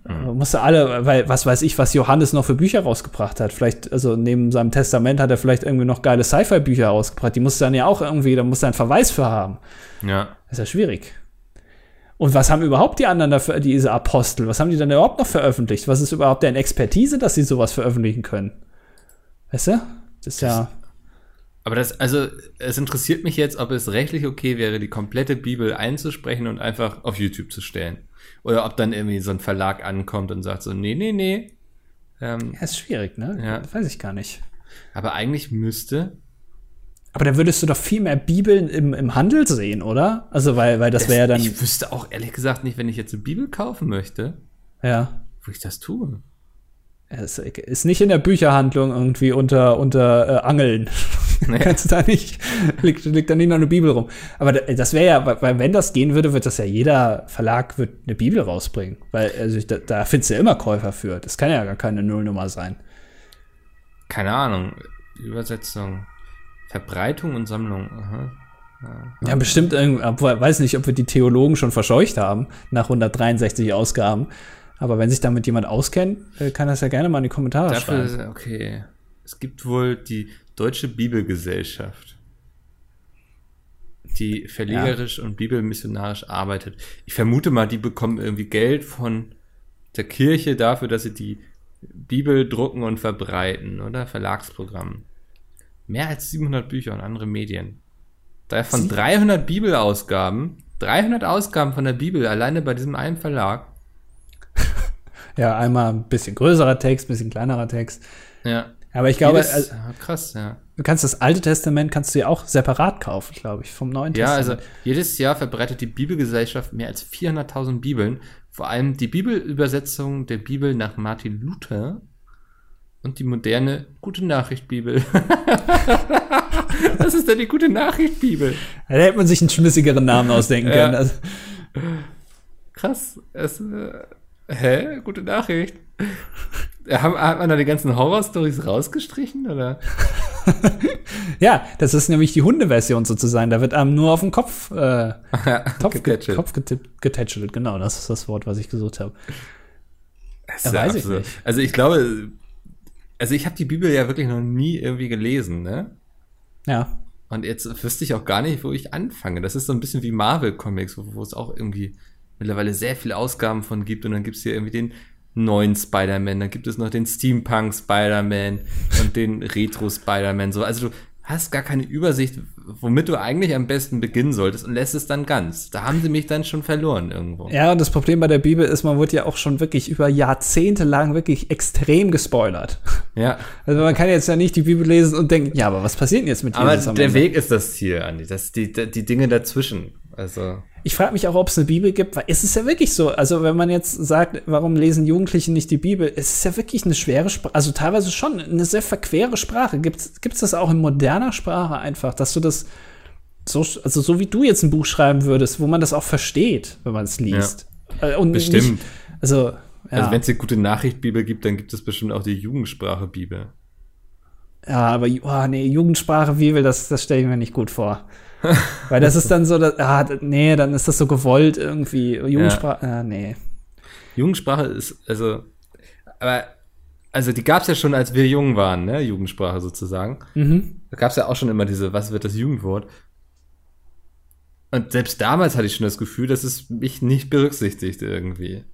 Mhm. Musst du alle, weil was weiß ich, was Johannes noch für Bücher rausgebracht hat. Vielleicht, also neben seinem Testament hat er vielleicht irgendwie noch geile Sci-Fi-Bücher rausgebracht. Die musst du dann ja auch irgendwie, da musst du einen Verweis für haben. Ja. Das ist ja schwierig. Und was haben überhaupt die anderen dafür, diese Apostel, was haben die dann überhaupt noch veröffentlicht? Was ist überhaupt deren Expertise, dass sie sowas veröffentlichen können? Weißt du? Das ist ja. Aber das, also, es interessiert mich jetzt, ob es rechtlich okay wäre, die komplette Bibel einzusprechen und einfach auf YouTube zu stellen. Oder ob dann irgendwie so ein Verlag ankommt und sagt so, nee, nee, nee. Ähm, ja, ist schwierig, ne? Ja. Weiß ich gar nicht. Aber eigentlich müsste aber da würdest du doch viel mehr Bibeln im, im Handel sehen, oder? Also, weil, weil das wäre ja dann. Ich wüsste auch ehrlich gesagt nicht, wenn ich jetzt eine Bibel kaufen möchte. Ja. Wo ich das tue. Es ist nicht in der Bücherhandlung irgendwie unter, unter äh, Angeln. Nee. Kannst du da nicht, liegt, liegt da nicht noch eine Bibel rum. Aber das wäre ja, weil wenn das gehen würde, wird das ja jeder Verlag wird eine Bibel rausbringen. Weil, also da, da findest du ja immer Käufer für. Das kann ja gar keine Nullnummer sein. Keine Ahnung. Übersetzung. Verbreitung und Sammlung. Aha. Ja, bestimmt, obwohl, weiß nicht, ob wir die Theologen schon verscheucht haben nach 163 Ausgaben. Aber wenn sich damit jemand auskennt, äh, kann das ja gerne mal in die Kommentare Dafür, schreiben. Okay. Es gibt wohl die Deutsche Bibelgesellschaft, die verlegerisch ja. und bibelmissionarisch arbeitet. Ich vermute mal, die bekommen irgendwie Geld von der Kirche dafür, dass sie die Bibel drucken und verbreiten, oder? Verlagsprogramm. Mehr als 700 Bücher und andere Medien. Davon 300 Bibelausgaben. 300 Ausgaben von der Bibel alleine bei diesem einen Verlag. ja, einmal ein bisschen größerer Text, ein bisschen kleinerer Text. Ja. Aber ich glaube, Jedes, also, krass, ja. Du kannst das Alte Testament kannst du ja auch separat kaufen, glaube ich, vom Neuen ja, Testament. Ja, also jedes Jahr verbreitet die Bibelgesellschaft mehr als 400.000 Bibeln. Vor allem die Bibelübersetzung der Bibel nach Martin Luther und die moderne Gute Nachricht Bibel. Was ist denn die Gute Nachricht Bibel? Da hätte man sich einen schmissigeren Namen ausdenken können. Also. Krass. Es, äh, hä? Gute Nachricht. Haben, hat man da die ganzen Horror-Stories rausgestrichen, oder? ja, das ist nämlich die Hundeversion sozusagen. Da wird einem nur auf den Kopf, äh, Kopf, getätschelt. Kopf getätschelt. Genau, das ist das Wort, was ich gesucht habe. Das ja, weiß ich nicht. Also ich glaube, also ich habe die Bibel ja wirklich noch nie irgendwie gelesen, ne? Ja. Und jetzt wüsste ich auch gar nicht, wo ich anfange. Das ist so ein bisschen wie Marvel-Comics, wo, wo, es auch irgendwie mittlerweile sehr viele Ausgaben von gibt. Und dann gibt's hier irgendwie den neuen Spider-Man, dann gibt es noch den Steampunk Spider-Man und den Retro Spider-Man. So, also du hast gar keine Übersicht, womit du eigentlich am besten beginnen solltest und lässt es dann ganz. Da haben sie mich dann schon verloren irgendwo. Ja, und das Problem bei der Bibel ist, man wird ja auch schon wirklich über Jahrzehnte lang wirklich extrem gespoilert. Ja. Also man kann jetzt ja nicht die Bibel lesen und denken, ja, aber was passiert denn jetzt mit Jesus? Aber der Weg ist das Ziel, Andi. Das die, die Dinge dazwischen. Also. Ich frage mich auch, ob es eine Bibel gibt, weil es ist ja wirklich so. Also, wenn man jetzt sagt, warum lesen Jugendliche nicht die Bibel, es ist ja wirklich eine schwere Sprache, also teilweise schon eine sehr verquere Sprache. Gibt es das auch in moderner Sprache einfach, dass du das so, also so wie du jetzt ein Buch schreiben würdest, wo man das auch versteht, wenn man es liest. Ja. Äh, und bestimmt. Nicht, also, ja. also wenn es eine gute Nachricht-Bibel gibt, dann gibt es bestimmt auch die Jugendsprache-Bibel. Ja, aber oh, nee, Jugendsprache-Bibel, das, das stelle ich mir nicht gut vor. Weil das ist dann so, dass, ah, nee, dann ist das so gewollt irgendwie. Jugendsprache, ja. ah, nee. Jugendsprache ist, also, aber, also die gab es ja schon, als wir jung waren, ne, Jugendsprache sozusagen. Mhm. Da gab es ja auch schon immer diese, was wird das Jugendwort? Und selbst damals hatte ich schon das Gefühl, dass es mich nicht berücksichtigt irgendwie.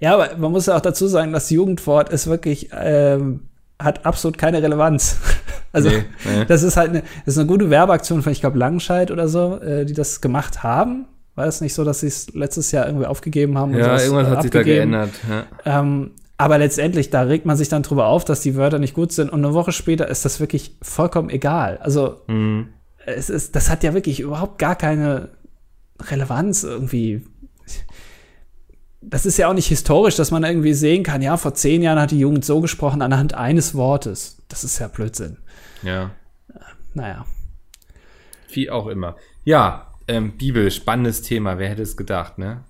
Ja, aber man muss ja auch dazu sagen, das Jugendwort ist wirklich, ähm, hat absolut keine Relevanz. Also nee, nee. das ist halt eine, das ist eine gute Werbeaktion von, ich glaube, Langenscheid oder so, äh, die das gemacht haben. War es nicht so, dass sie es letztes Jahr irgendwie aufgegeben haben? Ja, irgendwas äh, hat sich da geändert. Ja. Ähm, aber letztendlich, da regt man sich dann drüber auf, dass die Wörter nicht gut sind. Und eine Woche später ist das wirklich vollkommen egal. Also mhm. es ist, das hat ja wirklich überhaupt gar keine Relevanz irgendwie das ist ja auch nicht historisch, dass man irgendwie sehen kann, ja, vor zehn Jahren hat die Jugend so gesprochen anhand eines Wortes. Das ist ja Blödsinn. Ja. Naja. Wie auch immer. Ja, ähm, Bibel, spannendes Thema. Wer hätte es gedacht, ne?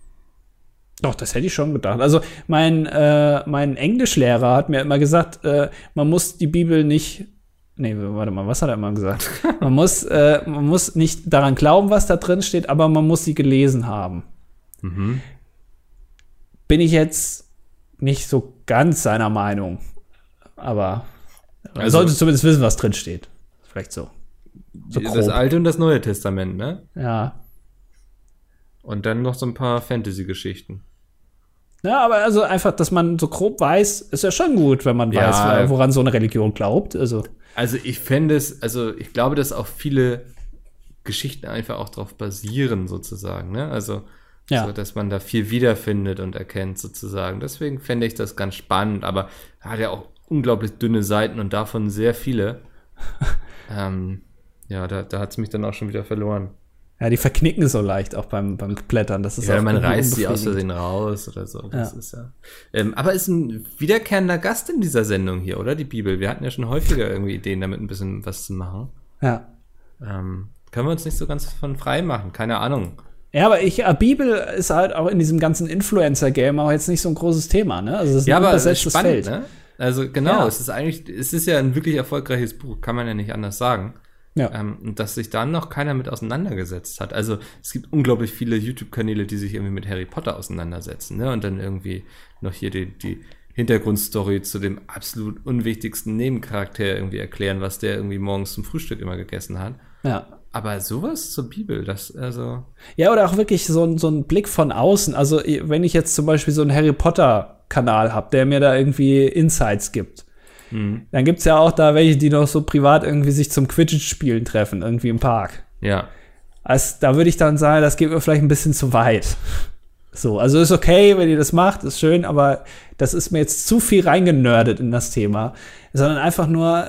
Doch, das hätte ich schon gedacht. Also mein, äh, mein Englischlehrer hat mir immer gesagt, äh, man muss die Bibel nicht. Nee, warte mal, was hat er immer gesagt? Man muss, äh, man muss nicht daran glauben, was da drin steht, aber man muss sie gelesen haben. Mhm bin ich jetzt nicht so ganz seiner Meinung. Aber man also, sollte zumindest wissen, was drin steht. Vielleicht so. so das Alte und das Neue Testament, ne? Ja. Und dann noch so ein paar Fantasy-Geschichten. Ja, aber also einfach, dass man so grob weiß, ist ja schon gut, wenn man Ja. weiß, woran so eine Religion glaubt. Also, Also ich fände es, also ich glaube, dass auch viele Geschichten einfach auch darauf basieren, sozusagen. Ne? Also, Ja. so, dass man da viel wiederfindet und erkennt, sozusagen. Deswegen fände ich das ganz spannend, aber er hat ja auch unglaublich dünne Seiten und davon sehr viele. ähm, ja, da, da hat es mich dann auch schon wieder verloren. ja, die verknicken so leicht auch beim, beim Blättern. Das ist Ja, man reißt sie aus. Versehen raus oder so. Das Ja. ist ja. Ähm, aber ist ein wiederkehrender Gast in dieser Sendung hier, oder? Die Bibel. Wir hatten ja schon häufiger irgendwie Ideen, damit ein bisschen was zu machen. Ja. Ähm, können wir uns nicht so ganz von frei machen, keine Ahnung. Ja, aber ich, äh, Bibel ist halt auch in diesem ganzen Influencer-Game auch jetzt nicht so ein großes Thema, ne? Also, es ist Ja, ein aber es ist spannend, Feld. ne? Also genau, Ja. es ist eigentlich, es ist ja ein wirklich erfolgreiches Buch, kann man ja nicht anders sagen. Ja. Ähm, und dass sich dann noch keiner mit auseinandergesetzt hat. Also es gibt unglaublich viele YouTube-Kanäle, die sich irgendwie mit Harry Potter auseinandersetzen, ne? Und dann irgendwie noch hier die, die Hintergrundstory zu dem absolut unwichtigsten Nebencharakter irgendwie erklären, was der irgendwie morgens zum Frühstück immer gegessen hat. ja. Aber sowas zur Bibel, das, also, Ja, oder auch wirklich so, ein- so ein Blick von außen. Also, wenn ich jetzt zum Beispiel so einen Harry Potter-Kanal habe, der mir da irgendwie Insights gibt, hm, dann gibt's ja auch da welche, die noch so privat irgendwie sich zum Quidditch-Spielen treffen, irgendwie im Park. ja. Also, da würde ich dann sagen, das geht mir vielleicht ein bisschen zu weit. So, also ist okay, wenn ihr das macht, ist schön, aber das ist mir jetzt zu viel reingenördet in das Thema, sondern einfach nur,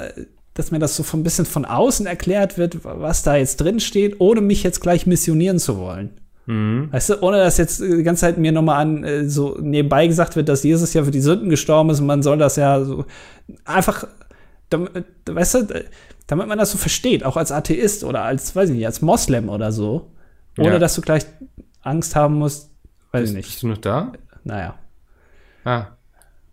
dass mir das so ein bisschen von außen erklärt wird, was da jetzt drin steht, ohne mich jetzt gleich missionieren zu wollen. Mhm. Weißt du, ohne dass jetzt die ganze Zeit mir nochmal an äh, so nebenbei gesagt wird, dass Jesus ja für die Sünden gestorben ist und man soll das ja so einfach, damit, weißt du, damit man das so versteht, auch als Atheist oder als, weiß ich nicht, als Moslem oder so, ohne Ja. dass du gleich Angst haben musst, weiß ich nicht. bist du noch da? Naja, Ah,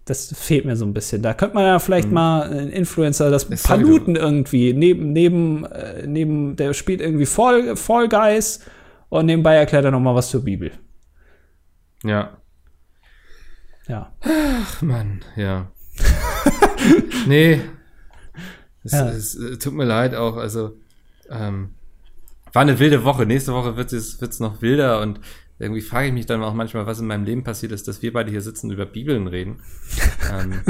das fehlt mir so ein bisschen. Da könnte man ja vielleicht mal einen Influencer, das Ist Paluten irgendwie, neben, neben, äh, neben, der spielt irgendwie Fall, Fall Guys und nebenbei erklärt er noch mal was zur Bibel. ja. Ja. Ach Mann, ja. nee. Es, Ja. es, äh, tut mir leid auch, also ähm, war eine wilde Woche. Nächste Woche wird es wird's noch wilder und irgendwie frage ich mich dann auch manchmal, was in meinem Leben passiert ist, dass wir beide hier sitzen und über Bibeln reden. ähm,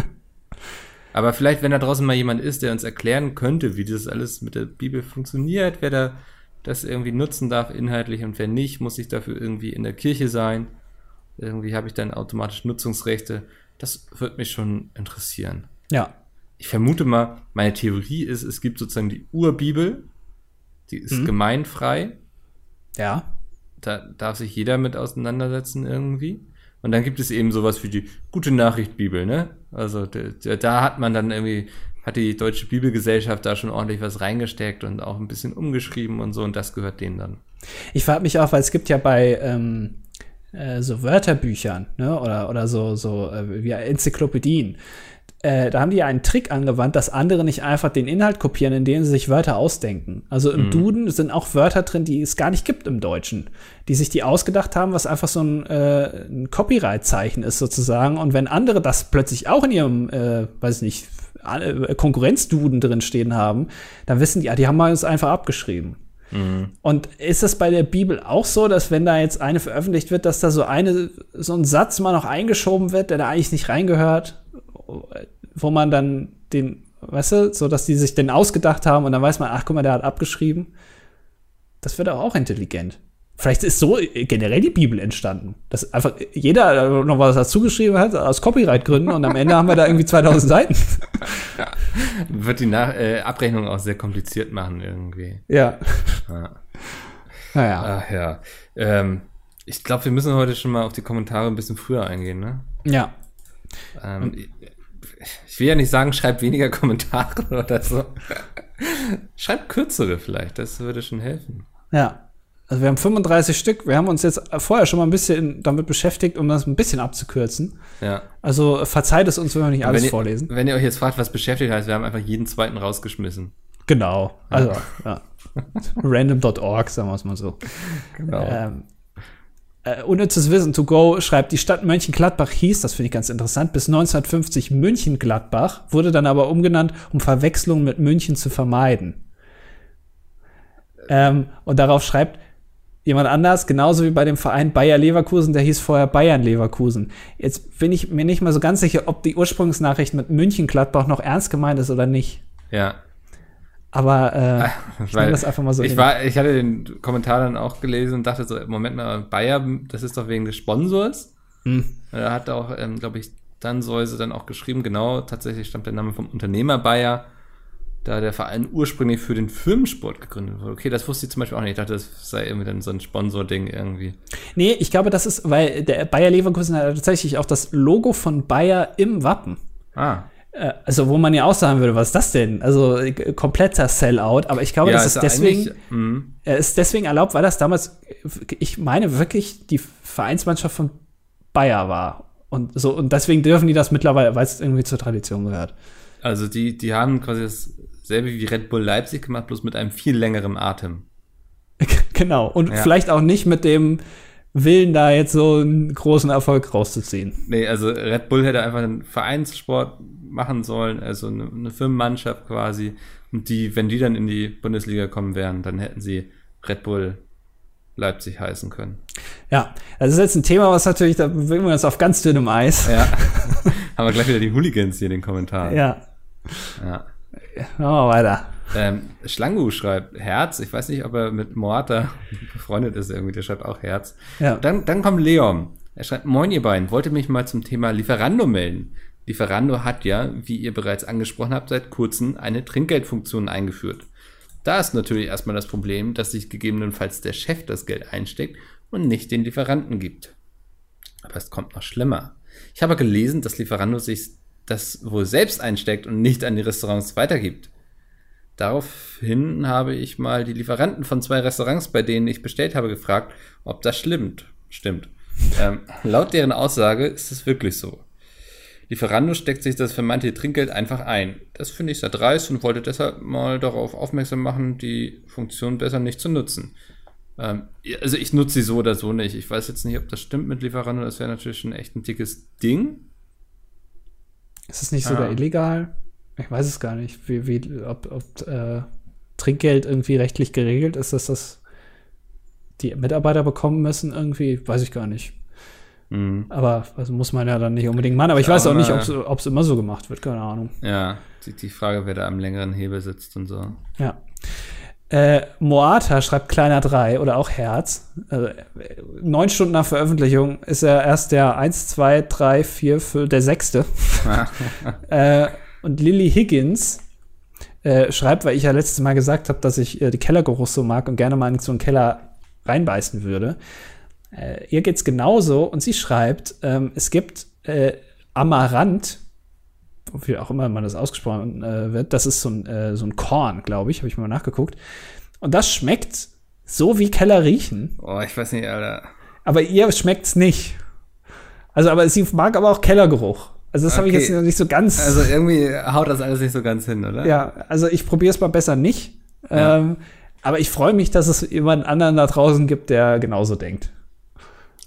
aber vielleicht, wenn da draußen mal jemand ist, der uns erklären könnte, wie das alles mit der Bibel funktioniert, wer da das irgendwie nutzen darf inhaltlich und wer nicht, muss ich dafür irgendwie in der Kirche sein. Irgendwie habe ich dann automatisch Nutzungsrechte. Das würde mich schon interessieren. Ja. Ich vermute mal, meine Theorie ist, es gibt sozusagen die Urbibel, die ist Mhm. gemeinfrei, Ja. Da darf sich jeder mit auseinandersetzen irgendwie. Und dann gibt es eben sowas wie die gute Nachricht Bibel, ne? Also da, hat man dann irgendwie, hat die Deutsche Bibelgesellschaft da schon ordentlich was reingesteckt und auch ein bisschen umgeschrieben und so und das gehört denen dann. Ich frage mich auch, weil es gibt ja bei ähm, äh, so Wörterbüchern, ne, oder, oder so, so äh, wie Enzyklopädien, äh, da haben die ja einen Trick angewandt, dass andere nicht einfach den Inhalt kopieren, indem sie sich Wörter ausdenken. Also im Duden sind auch Wörter drin, die es gar nicht gibt im Deutschen, die sich die ausgedacht haben, was einfach so ein, äh, ein Copyright-Zeichen ist sozusagen. Und wenn andere das plötzlich auch in ihrem, äh, weiß nicht, äh, Konkurrenzduden drin stehen haben, dann wissen die, ja, die haben wir uns einfach abgeschrieben. Und ist es bei der Bibel auch so, dass wenn da jetzt eine veröffentlicht wird, dass da so eine, so ein Satz mal noch eingeschoben wird, der da eigentlich nicht reingehört, wo man dann den, weißt du, so dass die sich den ausgedacht haben und dann weiß man, ach guck mal, der hat abgeschrieben. Das wird auch intelligent. Vielleicht ist so generell die Bibel entstanden. Dass einfach jeder noch was dazu geschrieben hat, aus Copyright-Gründen und am Ende haben wir da irgendwie 2000 Seiten. Wird die Nach äh, Abrechnung auch sehr kompliziert machen irgendwie. Ja. Ja. Naja. Ach ja. Ähm, ich glaube, wir müssen heute schon mal auf die Kommentare ein bisschen früher eingehen, ne? Ja. Ähm, ich- will ja nicht sagen, schreibt weniger Kommentare oder so. schreibt kürzere vielleicht, das würde schon helfen. Ja. Also wir haben 35 Stück. Wir haben uns jetzt vorher schon mal ein bisschen damit beschäftigt, um das ein bisschen abzukürzen. Ja. Also verzeiht es uns, wenn wir nicht alles wenn ihr, vorlesen. Wenn ihr euch jetzt fragt, was beschäftigt heißt, wir haben einfach jeden zweiten rausgeschmissen. Genau. Also, ja. Random.org, sagen wir es mal so. Genau. Ähm, äh, unnützes Wissen to go schreibt, die Stadt Mönchengladbach hieß, das finde ich ganz interessant, bis 1950 München-Gladbach, wurde dann aber umgenannt, um Verwechslungen mit München zu vermeiden. Ähm, und darauf schreibt, jemand anders, genauso wie bei dem Verein Bayer Leverkusen, der hieß vorher Bayern Leverkusen. Jetzt bin ich mir nicht mal so ganz sicher, ob die Ursprungsnachricht mit München Gladbach noch ernst gemeint ist oder nicht. Ja. Aber äh, ich Weil nehme das einfach mal so ich, hin. war, ich hatte den Kommentar dann auch gelesen und dachte so, Moment mal, Bayer, das ist doch wegen des Sponsors. Hm. Da hat auch, ähm, glaube ich, dann Säuse dann auch geschrieben, genau, tatsächlich stammt der Name vom Unternehmer Bayer, da der Verein ursprünglich für den Firmensport gegründet wurde. Okay, das wusste ich zum Beispiel auch nicht. Ich dachte, das sei irgendwie dann so ein Sponsor-Ding irgendwie. Nee, ich glaube, das ist, weil der Bayer Leverkusen hat tatsächlich auch das Logo von Bayer im Wappen. Ah. Äh, Also, wo man ja auch sagen würde, was ist das denn? Also, äh, kompletter Sellout. Aber ich glaube, das ist, ist deswegen, mhm. er ist deswegen erlaubt, weil das damals, ich meine wirklich, die Vereinsmannschaft von Bayer war. Und so, und deswegen dürfen die das mittlerweile, weil es irgendwie zur Tradition gehört. Also die, die haben quasi dasselbe wie Red Bull Leipzig gemacht, bloß mit einem viel längeren Atem. genau. Und Ja. vielleicht auch nicht mit dem Willen, da jetzt so einen großen Erfolg rauszuziehen. Nee, also Red Bull hätte einfach einen Vereinssport machen sollen, also eine, eine Firmenmannschaft quasi. Und die, wenn die dann in die Bundesliga kommen wären, dann hätten sie Red Bull Leipzig heißen können. Ja, das ist jetzt ein Thema, was natürlich, da bewegen wir uns auf ganz dünnem Eis. Ja. Haben wir gleich wieder die Hooligans hier in den Kommentaren. Ja, ja. machen wir weiter. Ähm, Schlangu schreibt Herz. Ich weiß nicht, ob er mit Moata befreundet ist irgendwie. Der schreibt auch Herz. Ja. Dann, dann kommt Leon. Er schreibt, moin ihr beiden, wollte mich mal zum Thema Lieferando melden. Lieferando hat ja, wie ihr bereits angesprochen habt, seit kurzem eine Trinkgeldfunktion eingeführt. Da ist natürlich erstmal das Problem, dass sich gegebenenfalls der Chef das Geld einsteckt und nicht den Lieferanten gibt. Aber es kommt noch schlimmer. Ich habe gelesen, dass Lieferando sich das wohl selbst einsteckt und nicht an die Restaurants weitergibt. Daraufhin habe ich mal die Lieferanten von zwei Restaurants, bei denen ich bestellt habe, gefragt, ob das stimmt. Stimmt. ähm, laut deren Aussage ist es wirklich so. Lieferando steckt sich das vermeinte Trinkgeld einfach ein. Das finde ich sehr dreist und wollte deshalb mal darauf aufmerksam machen, die Funktion besser nicht zu nutzen. Ähm, also ich nutze sie so oder so nicht. Ich weiß jetzt nicht, ob das stimmt mit Lieferando. Das wäre natürlich schon echt ein dickes Ding. Ist es nicht sogar Ah. illegal? Ich weiß es gar nicht, wie, wie, ob, ob äh, Trinkgeld irgendwie rechtlich geregelt ist, dass das die Mitarbeiter bekommen müssen irgendwie, weiß ich gar nicht. Mhm. Aber also muss man ja dann nicht unbedingt machen. Aber ich weiß auch nicht, aber- ob es immer so gemacht wird, keine Ahnung. Ja, die, die Frage, wer da am längeren Hebel sitzt und so. Ja. Äh, Moata schreibt kleiner 3 oder auch Herz. Also, neun Stunden nach Veröffentlichung ist er erst der 1, 2, 3, 4, 5, der sechste. äh, und Lily Higgins äh, schreibt, weil ich ja letztes Mal gesagt habe, dass ich äh, die Kellergeruch so mag und gerne mal in so einen Keller reinbeißen würde. Äh, ihr geht's genauso und sie schreibt, ähm, es gibt äh, Amaranth, wie auch immer man das ausgesprochen äh, wird, das ist so ein, äh, so ein Korn, glaube ich, habe ich mal nachgeguckt. Und das schmeckt so wie Keller riechen, Oh, ich weiß nicht, Alter. aber ihr schmeckt's nicht. Also, aber sie mag aber auch Kellergeruch. Also, das habe ich Okay. jetzt noch nicht so ganz. Also irgendwie haut das alles nicht so ganz hin, oder? Ja, also ich probiere es mal besser nicht. Ja. Ähm, aber ich freue mich, dass es jemanden anderen da draußen gibt, der genauso denkt.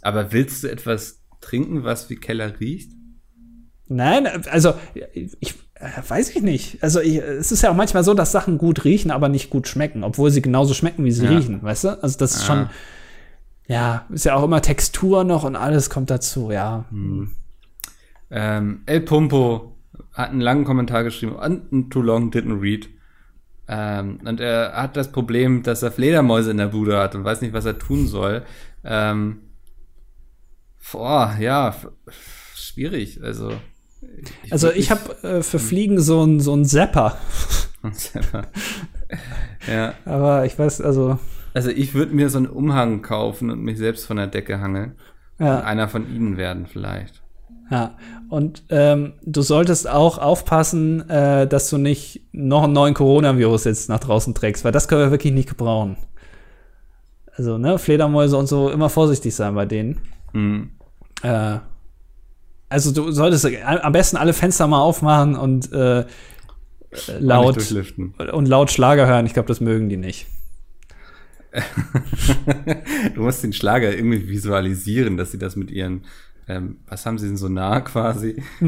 Aber willst du etwas trinken, was wie Keller riecht? Nein, also ich äh, weiß ich nicht. Also ich, es ist ja auch manchmal so, dass Sachen gut riechen, aber nicht gut schmecken, obwohl sie genauso schmecken, wie sie Ja. riechen, weißt du? Also das ist Ah. schon, ja, ist ja auch immer Textur noch und alles kommt dazu, ja. Ähm, El Pumpo hat einen langen Kommentar geschrieben, and too long didn't read. Ähm, und er hat das Problem, dass er Fledermäuse in der Bude hat und weiß nicht, was er tun soll. Ähm, boah, ja, schwierig. Also, Also würd ich habe äh, für Fliegen so ein so ein Zapper, ja, aber ich weiß, also also ich würde mir so einen Umhang kaufen und mich selbst von der Decke hangeln. ja. Einer von ihnen werden vielleicht. Ja, und ähm, du solltest auch aufpassen, äh, dass du nicht noch einen neuen Coronavirus jetzt nach draußen trägst, weil das können wir wirklich nicht gebrauchen. Also, ne, Fledermäuse und so, immer vorsichtig sein bei denen. Hm. Äh, also, du solltest am besten alle Fenster mal aufmachen und äh, Laut. und laut Schlager hören. Ich glaube, das mögen die nicht. du musst den Schlager irgendwie visualisieren, dass sie das mit ihren Ähm, was haben sie denn so nah quasi?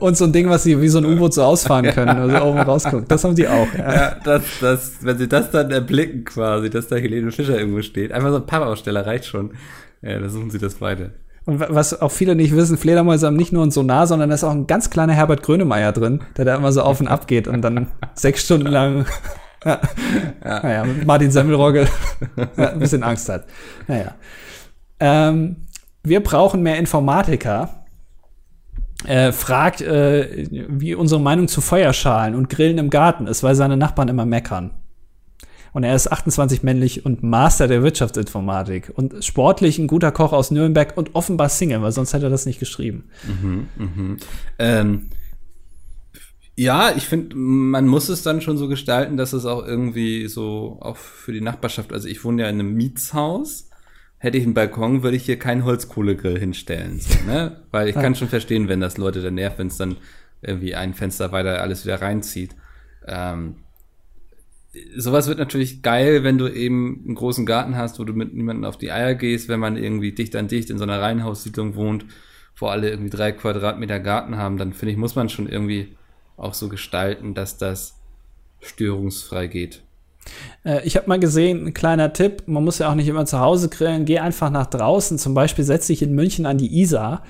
Und so ein Ding, was sie wie so ein U-Boot so ausfahren können, also oben rausguckt. Das haben sie auch. Ja. Ja, das, das, wenn sie das dann erblicken quasi, dass da Helene Fischer irgendwo steht. Einfach so ein Pappaussteller reicht schon. Ja, da suchen sie das beide. Und wa- was auch viele nicht wissen, Fledermäuse haben nicht nur ein Sonar, sondern da ist auch ein ganz kleiner Herbert Grönemeyer drin, der da immer so auf und ab geht und dann sechs Stunden lang ja, Naja, mit Martin Semmelrogge ein bisschen Angst hat. Naja. Ähm, wir brauchen mehr Informatiker. Äh, fragt, äh, wie unsere Meinung zu Feuerschalen und Grillen im Garten ist, weil seine Nachbarn immer meckern. Und er ist 28 männlich und Master der Wirtschaftsinformatik und sportlich ein guter Koch aus Nürnberg und offenbar Single, weil sonst hätte er das nicht geschrieben. Ähm, ja, ich finde, man muss es dann schon so gestalten, dass es auch irgendwie so, auch für die Nachbarschaft, also ich wohne ja in einem Mietshaus, hätte ich einen Balkon, würde ich hier keinen Holzkohlegrill hinstellen, so, ne? Weil ich kann schon verstehen, wenn das Leute dann nervt, wenn es dann irgendwie ein Fenster weiter alles wieder reinzieht. Ähm, sowas wird natürlich geil, wenn du eben einen großen Garten hast, wo du mit niemandem auf die Eier gehst, wenn man irgendwie dicht an dicht in so einer Reihenhaussiedlung wohnt, wo alle irgendwie drei Quadratmeter Garten haben, dann finde ich, muss man schon irgendwie auch so gestalten, dass das störungsfrei geht. Äh, ich habe mal gesehen, ein kleiner Tipp, man muss ja auch nicht immer zu Hause grillen, geh einfach nach draußen, zum Beispiel setz dich in München an die Isar.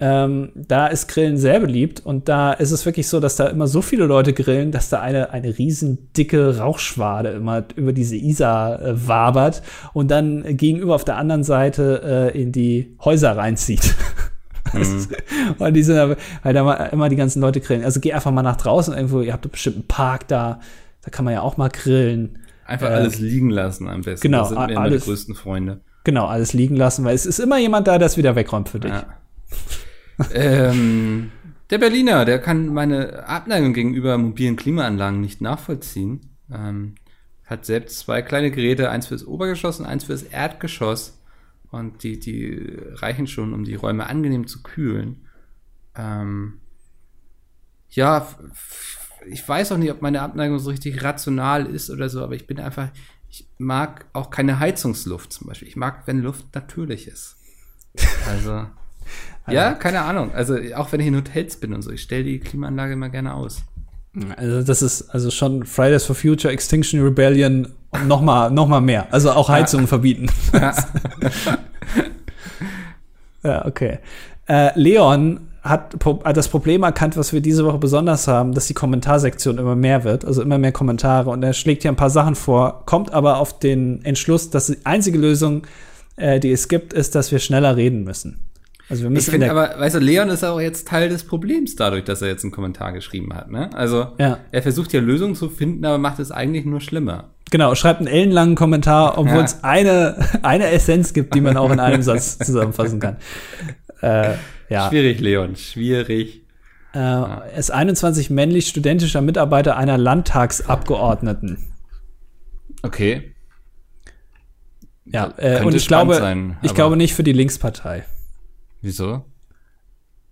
Ähm, da ist Grillen sehr beliebt und da ist es wirklich so, dass da immer so viele Leute grillen, dass da eine, eine riesen dicke Rauchschwade immer über diese Isar äh, wabert und dann gegenüber auf der anderen Seite äh, in die Häuser reinzieht. Das- Weil die sind aber, weil da immer die ganzen Leute grillen. Also geh einfach mal nach draußen irgendwo, ihr habt bestimmt einen Park da, da kann man ja auch mal grillen. Einfach Äh, alles liegen lassen am besten. genau, Das sind mir alles- die größten Freunde. Genau, alles liegen lassen, weil es ist immer jemand da, der es wieder wegräumt für dich. Ja. ähm, der Berliner, der kann meine Abneigung gegenüber mobilen Klimaanlagen nicht nachvollziehen. Ähm, hat selbst zwei kleine Geräte, eins fürs Obergeschoss und eins fürs Erdgeschoss. Und die, die reichen schon, um die Räume angenehm zu kühlen. Ähm, ja, ich weiß auch nicht, ob meine Abneigung so richtig rational ist oder so, aber ich bin einfach, ich mag auch keine Heizungsluft zum Beispiel. Ich mag, wenn Luft natürlich ist. Also, ja, keine Ahnung. Also, auch wenn ich in Hotels bin und so, ich stelle die Klimaanlage immer gerne aus. Also das ist also schon Fridays for Future, Extinction Rebellion und noch mal, mehr. Also auch Heizungen verbieten. ja, okay. Äh, Leon hat, hat das Problem erkannt, was wir diese Woche besonders haben, dass die Kommentarsektion immer mehr wird, also immer mehr Kommentare. Und er schlägt hier ein paar Sachen vor, kommt aber auf den Entschluss, dass die einzige Lösung, äh, die es gibt, ist, dass wir schneller reden müssen. Also wir Ich müssen in finde aber, weißt du, Leon ist auch jetzt Teil des Problems dadurch, dass er jetzt einen Kommentar geschrieben hat, ne? Also, Ja. er versucht ja Lösungen zu finden, aber macht es eigentlich nur schlimmer. Genau, schreibt einen ellenlangen Kommentar, obwohl Ja. es eine, eine Essenz gibt, die man auch in einem Satz zusammenfassen kann. Äh, ja. Schwierig, Leon, schwierig. Äh, er ist 21 männlich studentischer Mitarbeiter einer Landtagsabgeordneten. Okay. Ja, äh, und ich glaube, sein, ich glaube nicht für die Linkspartei. Wieso?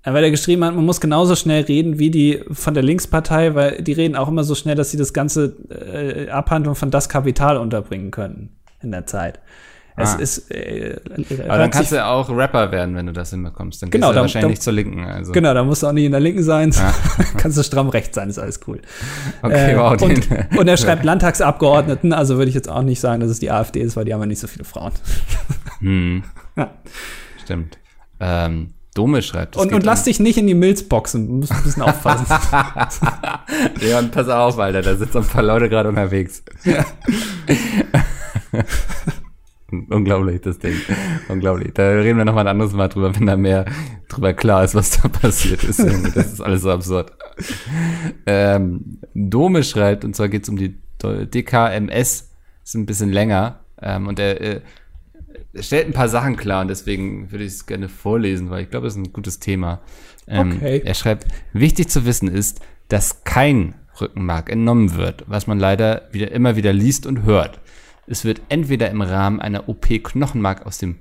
Weil er geschrieben hat, man muss genauso schnell reden wie die von der Linkspartei, weil die reden auch immer so schnell, dass sie das ganze äh, Abhandlung von das Kapital unterbringen können in der Zeit. Es Ah. ist äh, Aber dann kannst du ja auch Rapper werden, wenn du das hinbekommst. Dann Genau, gehst du da- wahrscheinlich da- nicht zur Linken. Also. Genau, da musst du auch nicht in der Linken sein. Kannst du stramm rechts sein, ist alles cool. Okay, Äh, wow. und, und er schreibt Landtagsabgeordneten, also würde ich jetzt auch nicht sagen, dass es die AfD ist, weil die haben ja nicht so viele Frauen. Hm, Ja. stimmt. Ähm, Dome schreibt. Und, und lass dich nicht in die Milz boxen, du musst ein bisschen aufpassen. Leon, pass auf, Alter, da sitzen ein paar Leute gerade unterwegs. Unglaublich, das Ding. Unglaublich. Da reden wir noch mal ein anderes Mal drüber, wenn da mehr drüber klar ist, was da passiert ist. Das ist alles so absurd. Ähm, Dome schreibt, und zwar geht es um die DKMS, ist ein bisschen länger, ähm, und er äh, stellt ein paar Sachen klar und deswegen würde ich es gerne vorlesen, weil ich glaube, es ist ein gutes Thema. Ähm, Okay. Er schreibt, wichtig zu wissen ist, dass kein Rückenmark entnommen wird, was man leider wieder immer wieder liest und hört. Es wird entweder im Rahmen einer OP Knochenmark aus dem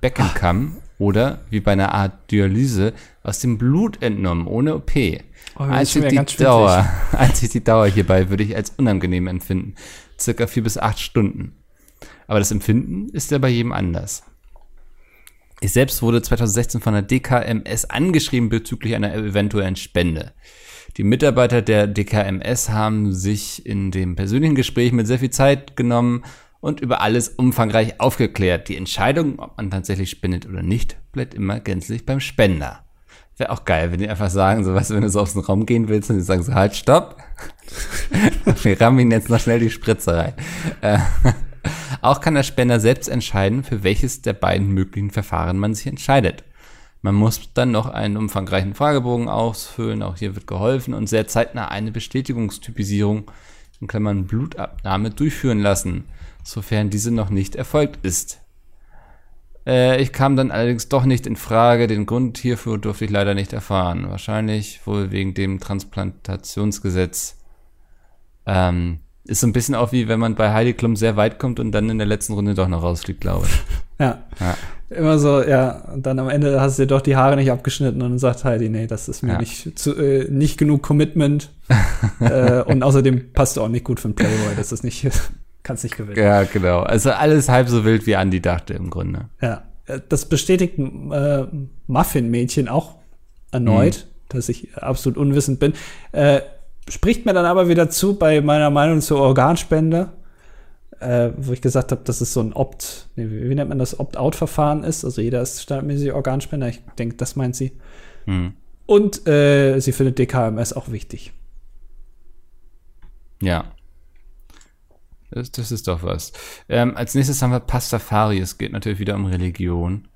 Beckenkamm oder wie bei einer Art Dialyse aus dem Blut entnommen, ohne OP. Oh, einzig, wieder die. Dauer, einzig die Dauer hierbei würde ich als unangenehm empfinden. Circa vier bis acht Stunden. Aber das Empfinden ist ja bei jedem anders. Ich selbst wurde 2016 von der DKMS angeschrieben bezüglich einer eventuellen Spende. Die Mitarbeiter der DKMS haben sich in dem persönlichen Gespräch mit sehr viel Zeit genommen und über alles umfangreich aufgeklärt. Die Entscheidung, ob man tatsächlich spendet oder nicht, bleibt immer gänzlich beim Spender. Wäre auch geil, wenn die einfach sagen, so weißt du, wenn du so aus dem Raum gehen willst und die sagen so, halt, stopp. Wir rammen ihnen jetzt noch schnell die Spritze rein. Äh, auch kann der Spender selbst entscheiden, für welches der beiden möglichen Verfahren man sich entscheidet. Man muss dann noch einen umfangreichen Fragebogen ausfüllen, auch hier wird geholfen und sehr zeitnah eine Bestätigungstypisierung, in Klammern Blutabnahme, durchführen lassen, sofern diese noch nicht erfolgt ist. Äh, ich kam dann allerdings doch nicht in Frage. Den Grund hierfür durfte ich leider nicht erfahren. Wahrscheinlich wohl wegen dem Transplantationsgesetz. Ähm, ist so ein bisschen auch wie wenn man bei Heidi Klum sehr weit kommt und dann in der letzten Runde doch noch rausfliegt, glaube ich. ja. ja. Immer so, ja, und dann am Ende hast du dir doch die Haare nicht abgeschnitten und dann sagt Heidi, nee, das ist mir ja. nicht, zu, äh, nicht genug Commitment. äh, und außerdem passt du auch nicht gut für einen Playboy. Das ist nicht, kannst nicht gewinnen. Ja, genau. Also alles halb so wild wie Andi dachte im Grunde. Ja. Das bestätigt äh, Muffin-Mädchen auch erneut, mhm. dass ich absolut unwissend bin. Äh, spricht mir dann aber wieder zu bei meiner Meinung zur Organspende, äh, wo ich gesagt habe, dass es so ein Opt, nee, wie, wie, nennt man das, Opt-out-Verfahren ist. Also jeder ist standardmäßig Organspender. Ich denke, das meint sie. Mhm. Und äh, sie findet DKMS auch wichtig. Ja. Das, das ist doch was. Ähm, als nächstes haben wir Pastafari. Es geht natürlich wieder um Religion.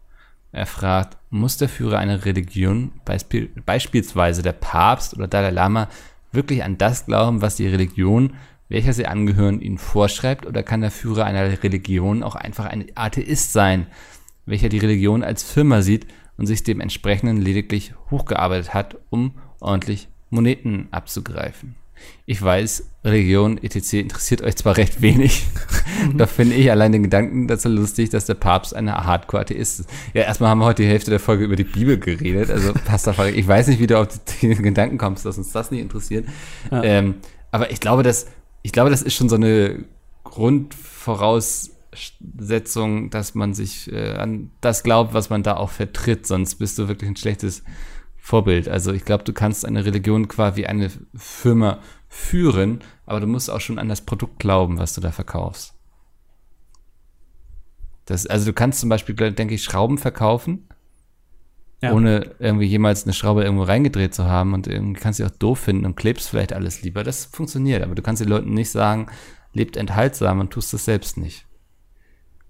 Er fragt, muss der Führer einer Religion, beisp beispielsweise der Papst oder Dalai Lama, wirklich an das glauben, was die Religion, welcher sie angehören, ihnen vorschreibt? Oder kann der Führer einer Religion auch einfach ein Atheist sein, welcher die Religion als Firma sieht und sich dementsprechend lediglich hochgearbeitet hat, um ordentlich Moneten abzugreifen? Ich weiß, Religion etc. interessiert euch zwar recht wenig, doch finde ich allein den Gedanken dazu lustig, dass der Papst eine Hardcore-Atheist ist. Ja, erstmal haben wir heute die Hälfte der Folge über die Bibel geredet, also Pastafari, ich weiß nicht, wie du auf den Gedanken kommst, dass uns das nicht interessiert. Ja. Ähm, aber ich glaube, dass, ich glaube, das ist schon so eine Grundvoraussetzung, dass man sich äh, an das glaubt, was man da auch vertritt, sonst bist du wirklich ein schlechtes Vorbild. Also ich glaube, du kannst eine Religion quasi eine Firma führen, aber du musst auch schon an das Produkt glauben, was du da verkaufst. Das, also du kannst zum Beispiel, denke ich, Schrauben verkaufen, ja. ohne irgendwie jemals eine Schraube irgendwo reingedreht zu haben und irgendwie kannst du auch doof finden und klebst vielleicht alles lieber. Das funktioniert, aber du kannst den Leuten nicht sagen, lebt enthaltsam und tust das selbst nicht.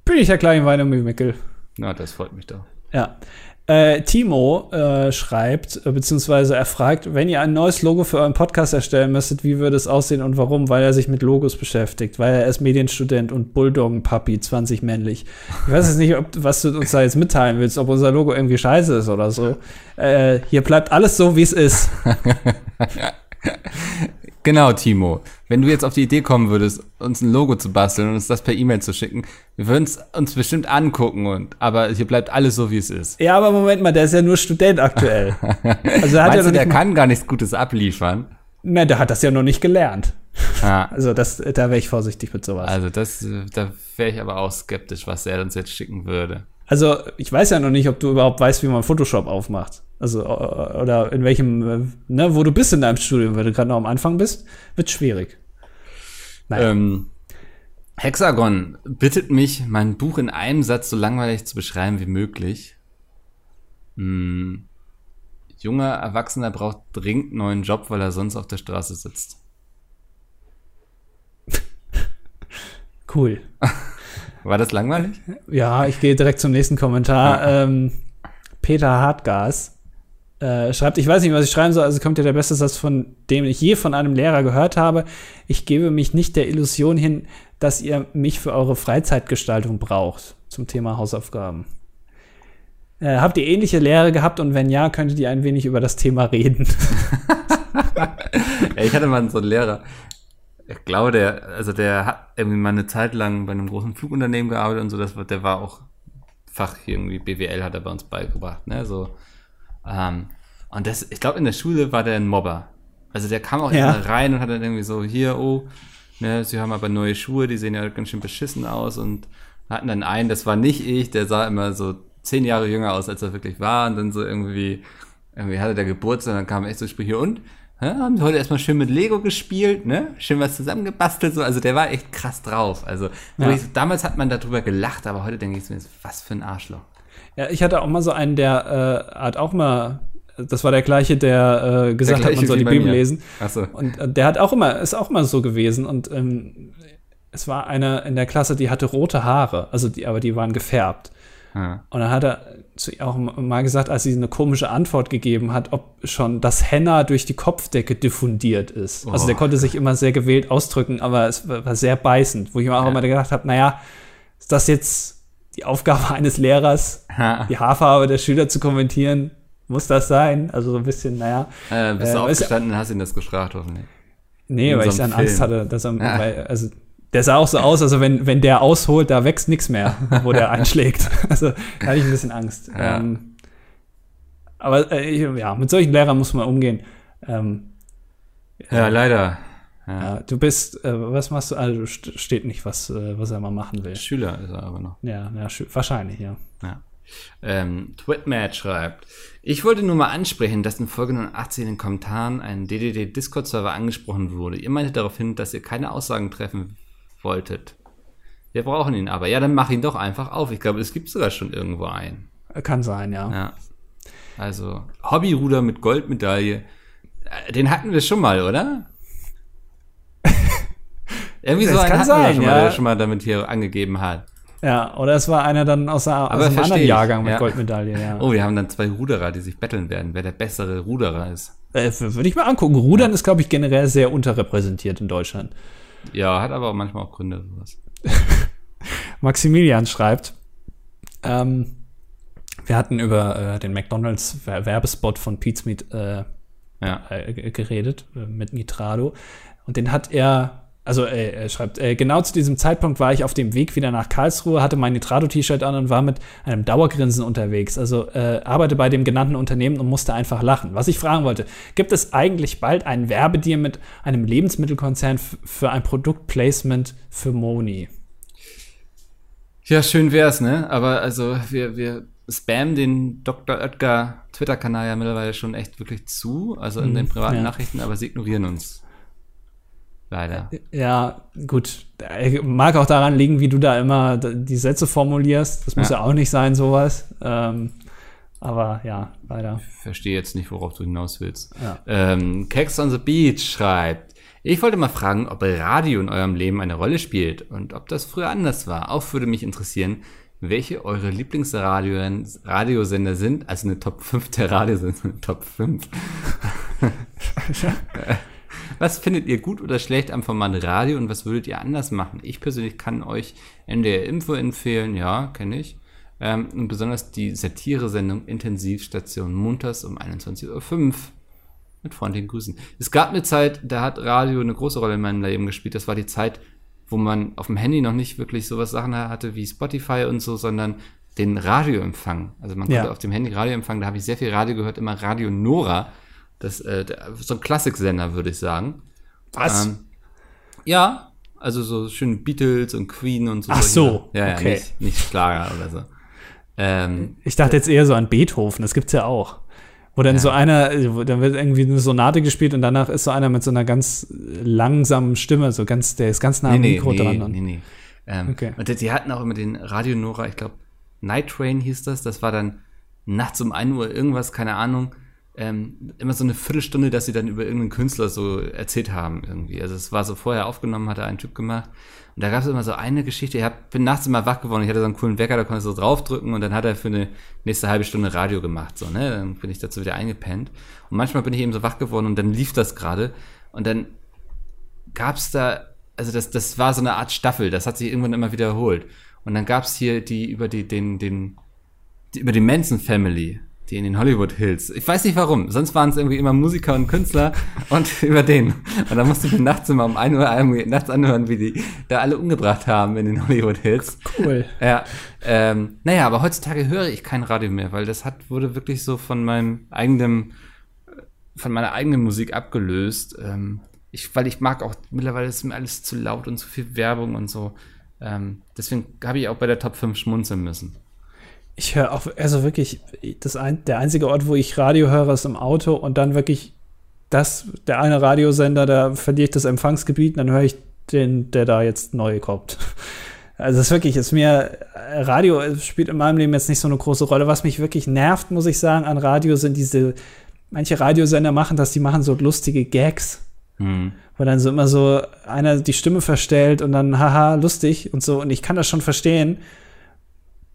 Bin ich der kleine Wein um Mickel. Na, das freut mich doch. Ja. Äh, Timo äh, schreibt, äh, beziehungsweise er fragt, wenn ihr ein neues Logo für euren Podcast erstellen müsstet, wie würde es aussehen und warum? Weil er sich mit Logos beschäftigt, weil er ist Medienstudent und Bulldoggen-Papi, 20 männlich. Ich weiß jetzt nicht, ob, was du uns da jetzt mitteilen willst, ob unser Logo irgendwie scheiße ist oder so. Äh, hier bleibt alles so, wie es ist. Genau, Timo. Wenn du jetzt auf die Idee kommen würdest, uns ein Logo zu basteln und uns das per E-Mail zu schicken, wir würden es uns bestimmt angucken und aber hier bleibt alles so, wie es ist. Ja, aber Moment mal, der ist ja nur Student aktuell. also hat Meinst ja du, der kann gar nichts Gutes abliefern? Na, der hat das ja noch nicht gelernt. Ah. Also das, da wäre ich vorsichtig mit sowas. Also das, da wäre ich aber auch skeptisch, was er uns jetzt schicken würde. Also ich weiß ja noch nicht, ob du überhaupt weißt, wie man Photoshop aufmacht. Also, oder in welchem, äh, ne, wo du bist in deinem Studium, wenn du gerade noch am Anfang bist, wird schwierig. Ähm, Hexagon bittet mich, mein Buch in einem Satz so langweilig zu beschreiben wie möglich. Hm. Junger Erwachsener braucht dringend einen neuen Job, weil er sonst auf der Straße sitzt. Cool. War das langweilig? Ja, ich gehe direkt zum nächsten Kommentar. ähm, Peter Hartgas äh, schreibt, ich weiß nicht, was ich schreiben soll, also kommt ja der beste Satz, von dem ich je von einem Lehrer gehört habe. Ich gebe mich nicht der Illusion hin, dass ihr mich für eure Freizeitgestaltung braucht. Zum Thema Hausaufgaben. Äh, habt ihr ähnliche Lehre gehabt und wenn ja, könntet ihr ein wenig über das Thema reden? ja, ich hatte mal so einen Lehrer, ich glaube, der, also der hat irgendwie mal eine Zeit lang bei einem großen Flugunternehmen gearbeitet und so, das, der war auch Fach irgendwie BWL hat er bei uns beigebracht, ne, so ähm, und das, ich glaube, in der Schule war der ein Mobber. Also der kam auch ja. immer rein und hat dann irgendwie so, hier, oh, ne, sie haben aber neue Schuhe, die sehen ja ganz schön beschissen aus und hatten dann einen, das war nicht ich, der sah immer so zehn Jahre jünger aus, als er wirklich war. Und dann so irgendwie, irgendwie hatte der Geburtstag, und dann kam echt so Sprüche und ja, haben sie heute erstmal schön mit Lego gespielt, ne? Schön was zusammengebastelt, so. Also der war echt krass drauf. Also Ja. damals hat man darüber gelacht, aber heute denke ich mir, was für ein Arschloch. Ja, ich hatte auch mal so einen, der äh, hat auch mal, das war der gleiche, der äh, gesagt hat, gleiche man soll die Bibel mir. lesen. Achso. Und äh, der hat auch immer, ist auch immer so gewesen. Und ähm, es war einer in der Klasse, die hatte rote Haare, also die, aber die waren gefärbt. Ja. Und dann hat er zu ihr auch mal gesagt, als sie eine komische Antwort gegeben hat, ob schon das Henna durch die Kopfdecke diffundiert ist. Also Oh. der konnte sich immer sehr gewählt ausdrücken, aber es war, war sehr beißend, wo ich mir auch Ja. immer gedacht habe, naja, ist das jetzt die Aufgabe eines Lehrers, Ha. die Haarfarbe der Schüler zu kommentieren? Muss das sein? Also so ein bisschen, naja. Äh, bist Äh, du ist- aufgestanden und hast ihn das gefragt, hoffentlich. Nee, In weil so ich dann einem Angst Film. hatte, dass er, Ja. weil, also der sah auch so aus, also wenn, wenn der ausholt, da wächst nichts mehr, wo der einschlägt. Also da hatte ich ein bisschen Angst. Ja. Ähm, aber äh, ich- ja, mit solchen Lehrern muss man umgehen. Ähm, Ja, leider. Ja. ja, du bist, äh, was machst du? Also st steht nicht, was, äh, was er mal machen will. Schüler ist er aber noch. Ja, ja wahrscheinlich, ja. Ja. Ähm, Twitmat schreibt, ich wollte nur mal ansprechen, dass in Folge 89 in den Kommentaren ein DDD-Discord-Server angesprochen wurde. Ihr meintet darauf hin, dass ihr keine Aussagen treffen wolltet. Wir brauchen ihn aber. Ja, dann mach ihn doch einfach auf. Ich glaube, es gibt sogar schon irgendwo einen. Kann sein, ja. Ja. Also, Hobbyruder mit Goldmedaille. Äh, Den hatten wir schon mal, oder? Irgendwie so Das kann hatten wir sein, schon mal, ja. der schon mal damit hier angegeben hat. Ja, oder es war einer dann aus, einer, aus einem anderen ich, Jahrgang mit ja. Goldmedaille, ja. Oh, wir haben dann zwei Ruderer, die sich betteln werden, wer der bessere Ruderer ist. Äh, Würde ich mal angucken. Rudern ist, glaube ich, generell sehr unterrepräsentiert in Deutschland. Ja, hat aber auch manchmal auch Gründe, sowas. Maximilian schreibt, ähm, wir hatten über äh, den McDonalds Wer- Werbespot von Pete's Meat äh, Ja. äh, geredet äh, mit Nitrado und den hat er also äh, er schreibt, äh, genau zu diesem Zeitpunkt war ich auf dem Weg wieder nach Karlsruhe, hatte mein Nitrado-T-Shirt an und war mit einem Dauergrinsen unterwegs. Also äh, arbeite bei dem genannten Unternehmen und musste einfach lachen. Was ich fragen wollte, gibt es eigentlich bald einen Werbedeal mit einem Lebensmittelkonzern für ein Produktplacement für Moni? Ja, schön wär's, ne? Aber also wir, wir spammen den Dr. Oetker Twitter-Kanal ja mittlerweile schon echt wirklich zu, also in den privaten ja. Nachrichten, aber sie ignorieren uns. Leider. Ja, gut. Äh, Mag auch daran liegen, wie du da immer die Sätze formulierst. Das muss ja, Ja. auch nicht sein, sowas. Ähm, aber ja, leider. Verstehe jetzt nicht, worauf du hinaus willst. Ja. Ähm, Kex on the Beach schreibt, ich wollte mal fragen, ob Radio in eurem Leben eine Rolle spielt und ob das früher anders war. Auch würde mich interessieren, welche eure Lieblingsradiosender sind. Also eine Top 5 der Radiosender. Top 5. Was findet ihr gut oder schlecht am Format Radio und was würdet ihr anders machen? Ich persönlich kann euch NDR Info empfehlen, ja, kenne ich. Ähm, und besonders die Satire-Sendung Intensivstation montags um 21.05 Uhr. Mit freundlichen Grüßen. Es gab eine Zeit, da hat Radio eine große Rolle in meinem Leben gespielt. Das war die Zeit, wo man auf dem Handy noch nicht wirklich sowas Sachen hatte wie Spotify und so, sondern den Radioempfang. Also man konnte Ja. auf dem Handy Radio empfangen. Da habe ich sehr viel Radio gehört, immer Radio Nora. Das, äh, der, so ein Klassiksender, würde ich sagen. Was? Ähm, ja, also so schön Beatles und Queen und so. Ach so, ja, ja, okay. nicht, nicht Schlager oder so. Ähm, ich dachte jetzt eher so an Beethoven, das gibt's ja auch. Wo dann so einer, wo dann wird irgendwie eine Sonate gespielt und danach ist so einer mit so einer ganz langsamen Stimme, so ganz, der ist ganz nah am nee, Mikro nee, dran. nee, und- nee, nee. Ähm, Okay. Und die, die hatten auch immer den Radio Nora, ich glaube, Night Train hieß das. Das war dann nachts um 1 Uhr irgendwas, keine Ahnung. Ähm, immer so eine Viertelstunde, dass sie dann über irgendeinen Künstler so erzählt haben irgendwie. Also es war so vorher aufgenommen, hat er ein Typ gemacht. Und da gab es immer so eine Geschichte, ich hab, bin nachts immer wach geworden, ich hatte so einen coolen Wecker, da konnte ich so draufdrücken und dann hat er für eine nächste halbe Stunde Radio gemacht. So, ne? Dann bin ich dazu wieder eingepennt. Und manchmal bin ich eben so wach geworden und dann lief das gerade. Und dann gab's da, also das, das war so eine Art Staffel, das hat sich irgendwann immer wiederholt. Und dann gab's hier die über die, den, den, die, über die Manson Family, die in den Hollywood Hills. Ich weiß nicht warum, sonst waren es irgendwie immer Musiker und Künstler und über den. Und dann musste ich mir nachts immer um 1 Uhr irgendwie nachts anhören, wie die da alle umgebracht haben in den Hollywood Hills. Cool. Ja, ähm, naja, aber heutzutage höre ich kein Radio mehr, weil das hat, wurde wirklich so von meinem eigenen, von meiner eigenen Musik abgelöst. Ähm, ich, weil ich mag auch, mittlerweile ist mir alles zu laut und zu viel Werbung und so. Ähm, deswegen habe ich auch bei der Top 5 schmunzeln müssen. Ich höre auch, also wirklich, das ein, der einzige Ort, wo ich Radio höre, ist im Auto und dann wirklich das, der eine Radiosender, da verliere ich das Empfangsgebiet, und dann höre ich den, der da jetzt neu kommt. Also es ist wirklich, ist mir, Radio spielt in meinem Leben jetzt nicht so eine große Rolle. Was mich wirklich nervt, muss ich sagen, an Radio sind diese, manche Radiosender machen das, die machen so lustige Gags. Hm. Wo dann so immer so einer die Stimme verstellt und dann, haha, lustig und so. Und ich kann das schon verstehen,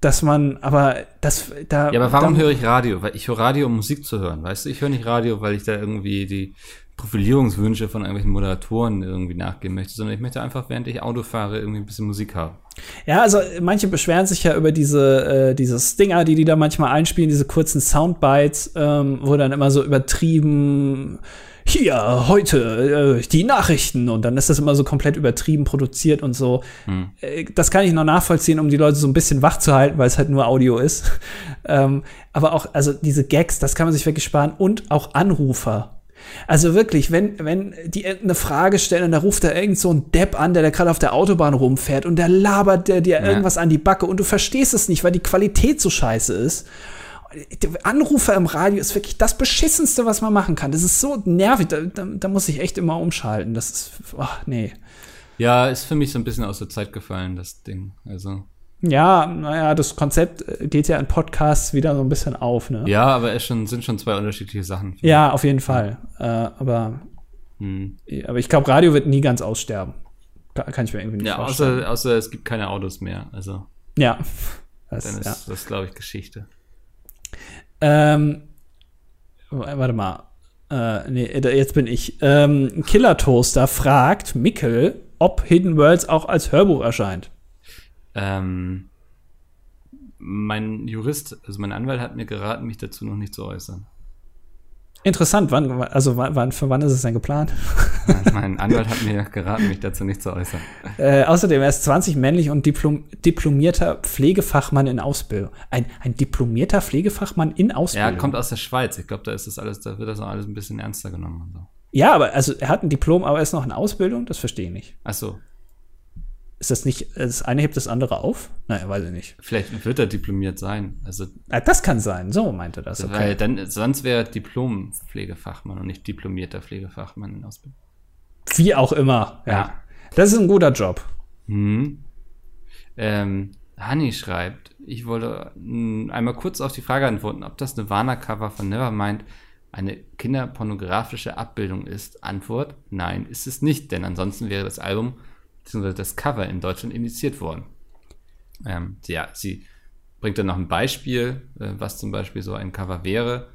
dass man, aber das, da. Ja, aber warum höre ich Radio? Weil ich höre Radio, um Musik zu hören, weißt du? Ich höre nicht Radio, weil ich da irgendwie die Profilierungswünsche von irgendwelchen Moderatoren irgendwie nachgehen möchte, sondern ich möchte einfach, während ich Auto fahre, irgendwie ein bisschen Musik haben. Ja, also manche beschweren sich ja über diese, äh, diese Stinger, die die da manchmal einspielen, diese kurzen Soundbites, ähm, wo dann immer so übertrieben hier, heute, äh, die Nachrichten und dann ist das immer so komplett übertrieben produziert und so. Hm. Äh, das kann ich noch nachvollziehen, um die Leute so ein bisschen wach zu halten, weil es halt nur Audio ist. ähm, aber auch, also diese Gags, das kann man sich wirklich sparen und auch Anrufer. Also wirklich, wenn, wenn die eine Frage stellen und da ruft da irgend so ein Depp an, der da gerade auf der Autobahn rumfährt und der labert der dir Ja. irgendwas an die Backe und du verstehst es nicht, weil die Qualität so scheiße ist. Anrufer im Radio ist wirklich das Beschissenste, was man machen kann. Das ist so nervig, da, da, da muss ich echt immer umschalten. Das ist, ach, nee. Ja, ist für mich so ein bisschen aus der Zeit gefallen, das Ding. Also. Ja, naja, das Konzept äh, geht ja in Podcasts wieder so ein bisschen auf, ne? Ja, aber es schon, sind schon zwei unterschiedliche Sachen. Ja, auf jeden Fall. Äh, aber, Hm. aber ich glaube, Radio wird nie ganz aussterben. Ka- Kann ich mir irgendwie nicht Ja, vorstellen. außer, außer es gibt keine Autos mehr. Also, Ja. Das, dann ist ja. das, glaube ich, Geschichte. Ähm, warte mal. Äh, nee, jetzt bin ich. Ähm, Killer Toaster fragt Mickel, ob Hidden Worlds auch als Hörbuch erscheint. Ähm, mein Jurist, also mein Anwalt hat mir geraten, mich dazu noch nicht zu äußern. Interessant, wann, also wann, für wann ist es denn geplant? mein Anwalt hat mir geraten, mich dazu nicht zu äußern. Äh, außerdem, er ist 20 männlich und Diplom diplomierter Pflegefachmann in Ausbildung. Ein, ein diplomierter Pflegefachmann in Er Ausbildung. kommt aus der Schweiz. Ich glaube, da ist das alles, da wird das auch alles ein bisschen ernster genommen. Und so. ja, aber also er hat ein Diplom, aber er ist noch in Ausbildung? Das verstehe ich nicht. Ach so, Ist das nicht, das eine hebt das andere auf? Naja, weiß ich nicht. vielleicht wird er diplomiert sein. Also, Ah, das kann sein, so meinte das. Okay. weil dann, sonst wäre er Diplom-Pflegefachmann und nicht diplomierter Pflegefachmann in Ausbildung. Wie auch immer. Ja. Ja. Das ist ein guter Job. Hm. Ähm, Hani schreibt, ich wollte mh, einmal kurz auf die Frage antworten, ob das Nirvana-Cover von Nevermind eine kinderpornografische Abbildung ist. Antwort, nein, ist es nicht, denn ansonsten wäre das Album bzw. das Cover in Deutschland indiziert worden. Ähm, ja, sie bringt dann noch ein Beispiel, äh, was zum Beispiel so ein Cover wäre.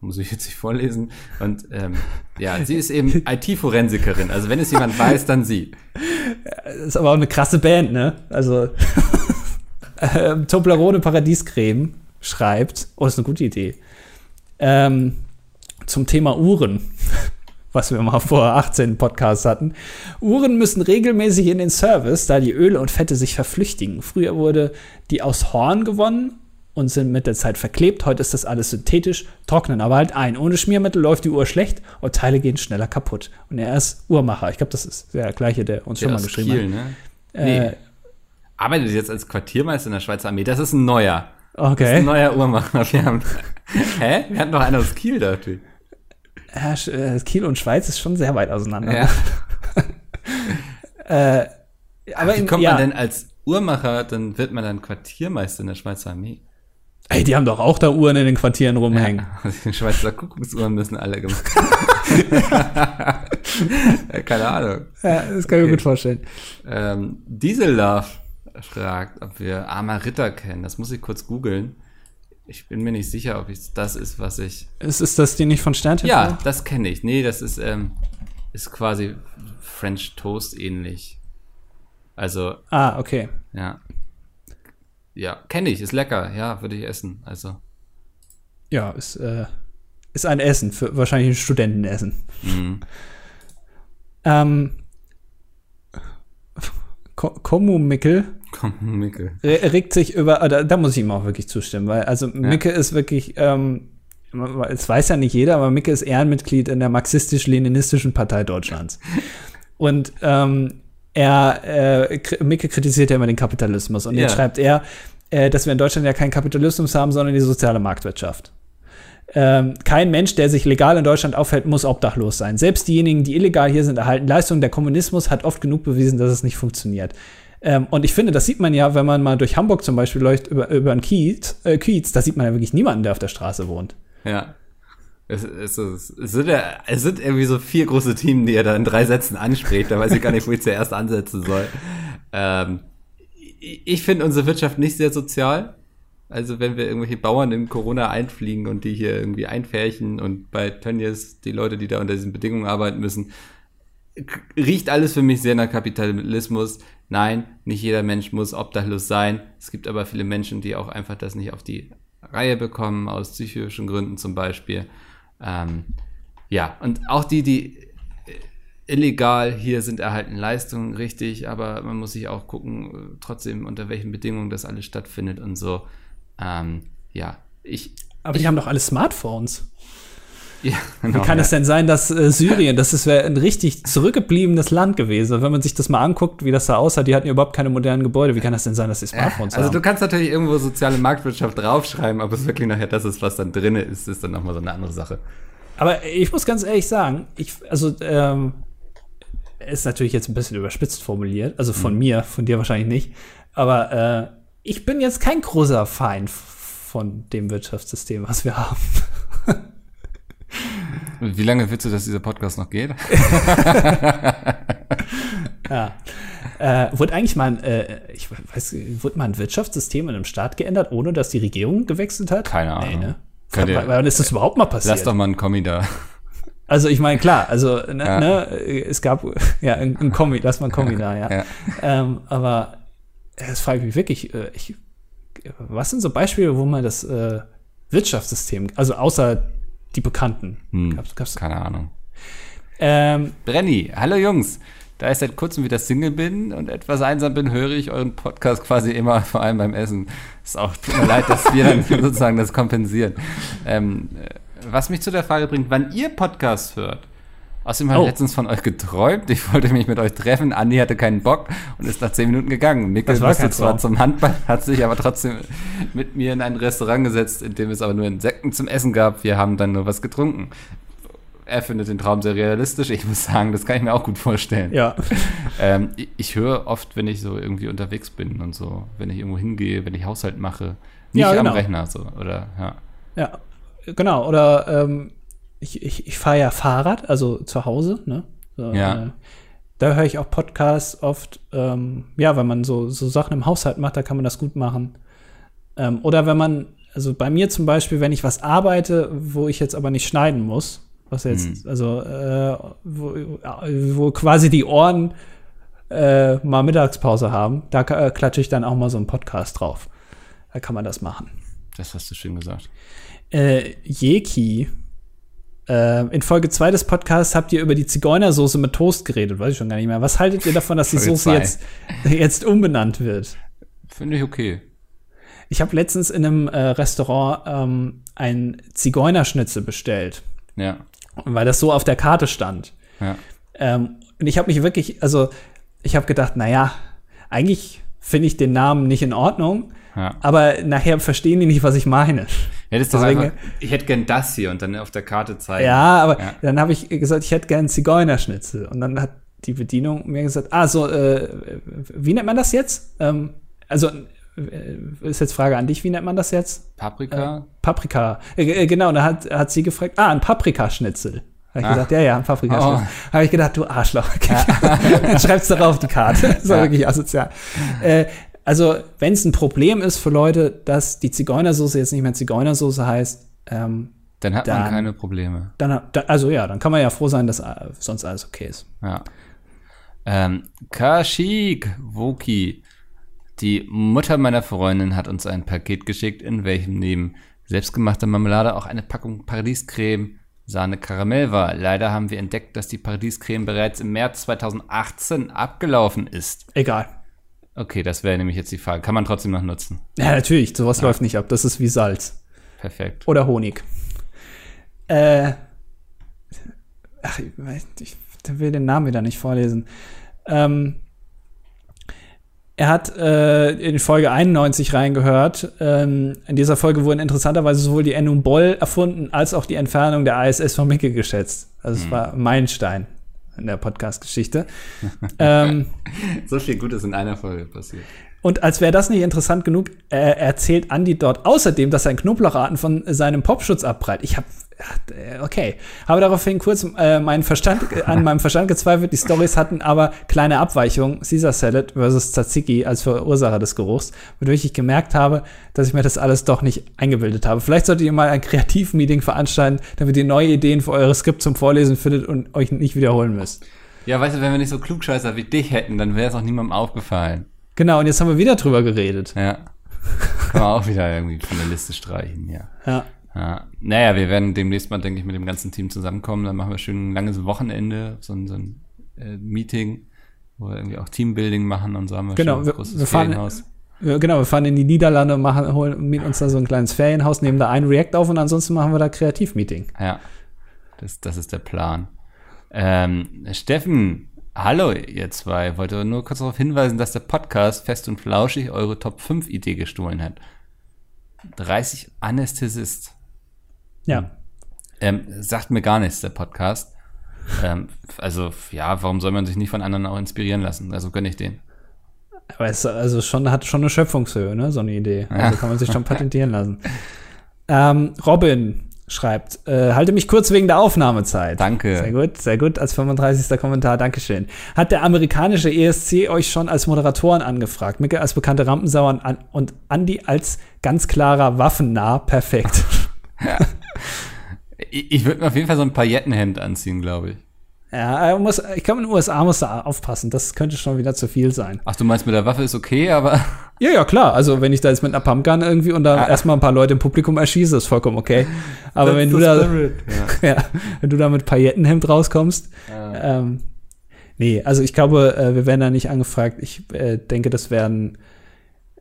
Muss ich jetzt nicht vorlesen. Und ähm, ja, sie ist eben IT-Forensikerin. Also wenn es jemand weiß, dann sie. Das ist aber auch eine krasse Band, ne? Also ähm, Toblerone Paradiescreme schreibt, oh, das ist eine gute Idee. Ähm, zum Thema Uhren, was wir mal vor 18 Podcasts hatten. Uhren müssen regelmäßig in den Service, da die Öle und Fette sich verflüchtigen. Früher wurde die aus Horn gewonnen und sind mit der Zeit verklebt. Heute ist das alles synthetisch, trocknen aber halt ein. Ohne Schmiermittel läuft die Uhr schlecht und Teile gehen schneller kaputt. Und er ist Uhrmacher. Ich glaube, das ist der gleiche, der uns schon Der mal aus geschrieben Kiel, hat. ne? Äh, Nee. Arbeitet jetzt als Quartiermeister in der Schweizer Armee. Das ist ein neuer. Das ist ein Okay. neuer Uhrmacher. Wir haben, hä? Wir hatten doch einen aus Kiel, ich. Ja, äh, Kiel und Schweiz ist schon sehr weit auseinander. Ja. Äh, aber Wie in, kommt ja, man denn als Uhrmacher, dann wird man dann Quartiermeister in der Schweizer Armee? ey, die haben doch auch da Uhren in den Quartieren rumhängen. Ja, die Schweizer Kuckucksuhren müssen alle gemacht Keine Ahnung. Ja, das kann ich mir Okay. gut vorstellen. Ähm, Diesel Love fragt, ob wir Armer Ritter kennen. Das muss ich kurz googeln. Ich bin mir nicht sicher, ob es das ist, was ich. Ist, ist das die nicht von Stern Ja, das kenne ich. Nee, das ist, ähm, ist quasi French Toast ähnlich. Also, Ah, okay. ja. Ja, kenne ich, ist lecker. Ja, würde ich essen. Also, Ja, ist, äh, ist ein Essen, für wahrscheinlich ein Studentenessen. mh. Ähm, Komu Mickel komm, Mickel. re- regt sich über, äh, da, da muss ich ihm auch wirklich zustimmen, weil also Micke ist wirklich, ähm, es weiß ja nicht jeder, aber Micke ist Ehrenmitglied in der marxistisch-leninistischen Partei Deutschlands. Und ähm, er, äh, kri- Micke kritisiert ja immer den Kapitalismus und jetzt Ja. schreibt er, äh, dass wir in Deutschland ja keinen Kapitalismus haben, sondern die soziale Marktwirtschaft. Ähm, kein Mensch, der sich legal in Deutschland aufhält, muss obdachlos sein. Selbst diejenigen, die illegal hier sind, erhalten Leistungen. Der Kommunismus hat oft genug bewiesen, dass es nicht funktioniert. Ähm, und ich finde, das sieht man ja, wenn man mal durch Hamburg zum Beispiel läuft, über, über einen Kiez, äh, Kiez, da sieht man ja wirklich niemanden, der auf der Straße wohnt. Ja. Es, es, es, sind ja, es sind irgendwie so vier große Themen, die er da in drei Sätzen anspricht. Da weiß ich gar nicht, wo ich zuerst ansetzen soll. Ähm, ich finde unsere Wirtschaft nicht sehr sozial. Also wenn wir irgendwelche Bauern in Corona einfliegen und die hier irgendwie einfärchen und bei Tönnies die Leute, die da unter diesen Bedingungen arbeiten müssen, riecht alles für mich sehr nach Kapitalismus. Nein, nicht jeder Mensch muss obdachlos sein. Es gibt aber viele Menschen, die auch einfach das nicht auf die Reihe bekommen, aus psychischen Gründen zum Beispiel. Ähm, ja, und auch die, die illegal hier sind, erhalten Leistungen, richtig, aber man muss sich auch gucken, trotzdem unter welchen Bedingungen das alles stattfindet und so. Ähm, ja, ich. Aber die haben doch alle Smartphones. Ja, genau, Wie kann ja. es denn sein, dass äh, Syrien, das ist ein richtig zurückgebliebenes Land gewesen? Wenn man sich das mal anguckt, wie das da aussah, die hatten ja überhaupt keine modernen Gebäude. Wie kann das denn sein, dass die Smartphones also haben? Also du kannst natürlich irgendwo soziale Marktwirtschaft draufschreiben, aber es wirklich nachher das ist, was dann drin ist, ist dann nochmal so eine andere Sache. Aber ich muss ganz ehrlich sagen, ich, also, ähm, ist natürlich jetzt ein bisschen überspitzt formuliert, also von mhm. mir, von dir wahrscheinlich nicht. Aber äh, ich bin jetzt kein großer Feind von dem Wirtschaftssystem, was wir haben. Wie lange willst du, dass dieser Podcast noch geht? ja. Äh, wurde eigentlich mal ein, äh, ich weiß, wurde mal ein Wirtschaftssystem in einem Staat geändert, ohne dass die Regierung gewechselt hat? Keine Ahnung. Nee, ne? Wann, wann ist das überhaupt mal passiert? Lass doch mal einen Kommi da. Also ich meine, klar, also ne, ja. ne, es gab ja ein, ein Kommi, lass mal ein Kommi da, ja. ja. Ähm, aber das frage ich mich wirklich, äh, ich, was sind so Beispiele, wo man das äh, Wirtschaftssystem, also außer die Bekannten, hm, gab's, gab's, keine Ahnung. Ähm, Brenny, hallo Jungs. Da ich seit kurzem wieder Single bin und etwas einsam bin, höre ich euren Podcast quasi immer, vor allem beim Essen. Ist auch, tut mir leid, dass wir dann sozusagen das kompensieren. Ähm, was mich zu der Frage bringt, wann ihr Podcast hört. Außerdem habe ich oh. letztens von euch geträumt. Ich wollte mich mit euch treffen. Andi hatte keinen Bock und ist nach zehn Minuten gegangen. Mikkel musste zwar zum Handball, hat sich aber trotzdem mit mir in ein Restaurant gesetzt, in dem es aber nur Insekten zum Essen gab. Wir haben dann nur was getrunken. Er findet den Traum sehr realistisch. Ich muss sagen, das kann ich mir auch gut vorstellen. Ja. Ähm, ich, ich höre oft, wenn ich so irgendwie unterwegs bin und so, wenn ich irgendwo hingehe, wenn ich Haushalt mache, nicht ja, genau. am Rechner so, oder ja. Ja, genau. Oder ähm, ich, ich, ich fahre ja Fahrrad, also zu Hause, ne? So, ja. Äh, da höre ich auch Podcasts oft, ähm, ja, wenn man so, so Sachen im Haushalt macht, da kann man das gut machen. Ähm, oder wenn man, also bei mir zum Beispiel, wenn ich was arbeite, wo ich jetzt aber nicht schneiden muss, was jetzt, hm. also äh, wo, wo quasi die Ohren äh, mal Mittagspause haben, da äh, klatsche ich dann auch mal so einen Podcast drauf. Da kann man das machen. Das hast du schön gesagt. Äh, Jeki, äh, in Folge 2 des Podcasts habt ihr über die Zigeunersoße mit Toast geredet, weiß ich schon gar nicht mehr. Was haltet ihr davon, dass die Soße jetzt, jetzt umbenannt wird? Finde ich okay. Ich habe letztens in einem äh, Restaurant ähm, ein Zigeunerschnitzel bestellt. Ja. Weil das so auf der Karte stand. Ja. Ähm, und ich habe mich wirklich, also ich habe gedacht, naja, eigentlich finde ich den Namen nicht in Ordnung. Ja. Aber nachher verstehen die nicht, was ich meine. Ist Deswegen, einfach, ich hätte gern das hier und dann auf der Karte zeigen. Ja, aber ja. dann habe ich gesagt, ich hätte gern Zigeunerschnitzel. Und dann hat die Bedienung mir gesagt, ah, so, äh, wie nennt man das jetzt? Ähm, also, äh, ist jetzt Frage an dich, wie nennt man das jetzt? Paprika? Äh, Paprika. Äh, äh genau, da hat, hat sie gefragt, ah, ein Paprikaschnitzel. Habe ich ah. gesagt, ja, ja, ein Paprikaschnitzel. Oh. Habe ich gedacht, du Arschloch. Ja. dann schreibst du drauf die Karte. Das war ja. wirklich asozial. Äh, also, wenn es ein Problem ist für Leute, dass die Zigeunersoße jetzt nicht mehr Zigeunersoße heißt, ähm, dann hat dann, man keine Probleme. Dann, also ja, dann kann man ja froh sein, dass äh, sonst alles okay ist. Ja. Ähm, Kashik Woki, die Mutter meiner Freundin, hat uns ein Paket geschickt, in welchem neben selbstgemachter Marmelade auch eine Packung Paradiescreme Sahne Karamell war. Leider haben wir entdeckt, dass die Paradiescreme bereits im März 2018 abgelaufen ist. Egal. Okay, das wäre nämlich jetzt die Frage. Kann man trotzdem noch nutzen? Ja, natürlich. Sowas ja. läuft nicht ab. Das ist wie Salz. Perfekt. Oder Honig. Äh, ach, ich, ich will den Namen wieder nicht vorlesen. Ähm, Er hat äh, in Folge 91 reingehört. Ähm, in dieser Folge wurden interessanterweise sowohl die Endung Boll erfunden, als auch die Entfernung der ISS von Micke geschätzt. Also es war Meilenstein in der Podcast-Geschichte. ähm, So viel Gutes in einer Folge passiert. und als wäre das nicht interessant genug, äh, erzählt Andy dort außerdem, dass sein Knoblaucharten von seinem Popschutz abprallt. Ich habe okay, habe daraufhin kurz äh, meinen Verstand an meinem Verstand gezweifelt. Die Stories hatten aber kleine Abweichungen. Caesar Salad versus Tzatziki als Verursacher des Geruchs, wodurch ich gemerkt habe, dass ich mir das alles doch nicht eingebildet habe. Vielleicht solltet ihr mal ein Kreativmeeting veranstalten, damit ihr neue Ideen für eure Skript zum Vorlesen findet und euch nicht wiederholen müsst. Ja, weißt du, wenn wir nicht so Klugscheißer wie dich hätten, dann wäre es auch niemandem aufgefallen. Genau, und jetzt haben wir wieder drüber geredet. Ja. Kann man auch wieder irgendwie von der Liste streichen, ja. Ja. Ja, naja, wir werden demnächst mal, denke ich, mit dem ganzen Team zusammenkommen. Dann machen wir schön ein langes Wochenende, so ein, so ein äh, Meeting, wo wir irgendwie auch Teambuilding machen und so haben wir Genau, schon wir- ein großes wir fahren- Ferienhaus. Ja, Genau, wir fahren in die Niederlande, machen, holen, mieten uns da so ein kleines Ferienhaus, nehmen da ein React auf und ansonsten machen wir da Kreativmeeting. Ja, das, das ist der Plan. Ähm, Steffen, hallo ihr zwei. Wollte nur kurz darauf hinweisen, dass der Podcast Fest und Flauschig eure Top 5 Idee gestohlen hat. 30 Anästhesist. Ja. Ähm, sagt mir gar nichts, der Podcast. Ähm, also, ja, warum soll man sich nicht von anderen auch inspirieren lassen? Also gönne ich den. Aber es also schon, hat schon eine Schöpfungshöhe, ne, so eine Idee. Also kann man sich schon patentieren lassen. Ähm, Robin schreibt, äh, halte mich kurz wegen der Aufnahmezeit. Danke. Sehr gut, sehr gut. Als 35. Kommentar, Dankeschön. Hat der amerikanische ESC euch schon als Moderatoren angefragt? Micke als bekannte Rampensau und An- und Andi als ganz klarer Waffennah, perfekt. Ich, ich würde mir auf jeden Fall so ein Paillettenhemd anziehen, glaube ich. ja, muss, ich glaube, in den USA muss er aufpassen. Das könnte schon wieder zu viel sein. Ach, du meinst mit der Waffe ist okay, aber Ja, ja, klar. Also, wenn ich da jetzt mit einer Pumpgun irgendwie und dann Ah. erstmal ein paar Leute im Publikum erschieße, ist vollkommen okay. Aber wenn du That's da. Ja. ja, wenn du da mit Paillettenhemd rauskommst, ähm, nee, also ich glaube, äh, wir werden da nicht angefragt. Ich äh, denke, das werden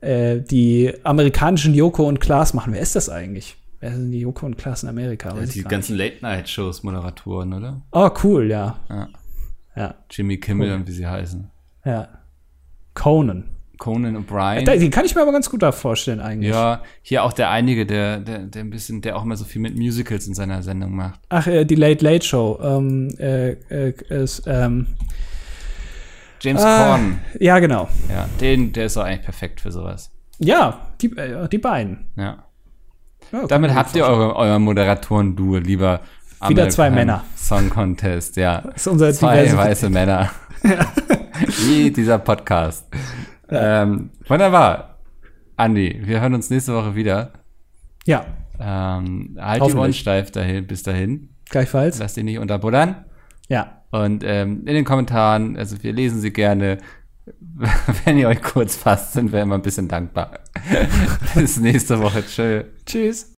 äh, die amerikanischen Joko und Klaas machen. Wer ist das eigentlich? Wer sind die Joko und Klaas in Amerika? Ich Die ganzen Late-Night-Shows, Moderatoren, oder? Oh, cool, ja. Ja. Ja, Jimmy Kimmel Cool. und wie sie heißen. ja. Conan. Conan O'Brien. Den kann ich mir aber ganz gut da vorstellen eigentlich. Ja, hier auch der einige, der, der, der ein bisschen, der auch immer so viel mit Musicals in seiner Sendung macht. Ach, äh, die Late Late Show. Ähm, äh, äh, ist, ähm, James Ah. Corden, ja, genau. ja, den, der ist doch eigentlich perfekt für sowas. Ja, die, äh, die beiden. Ja. Ja, Damit habt ihr eure, euer Moderatoren-Duo, lieber Wieder zwei Männer. Song Contest, ja. Das ist unser Zwei weiße Männer. Wie dieser Podcast. Ähm, wunderbar. Andi, wir hören uns nächste Woche wieder. Ja, Ähm, halt die. Ohren steif dahin, bis dahin. gleichfalls. Lass dich nicht unterbuddern. Ja. Und ähm, in den Kommentaren, also wir lesen sie gerne. Wenn ihr euch kurz fasst, sind wir immer ein bisschen dankbar. Bis nächste Woche. Tschö. Tschüss.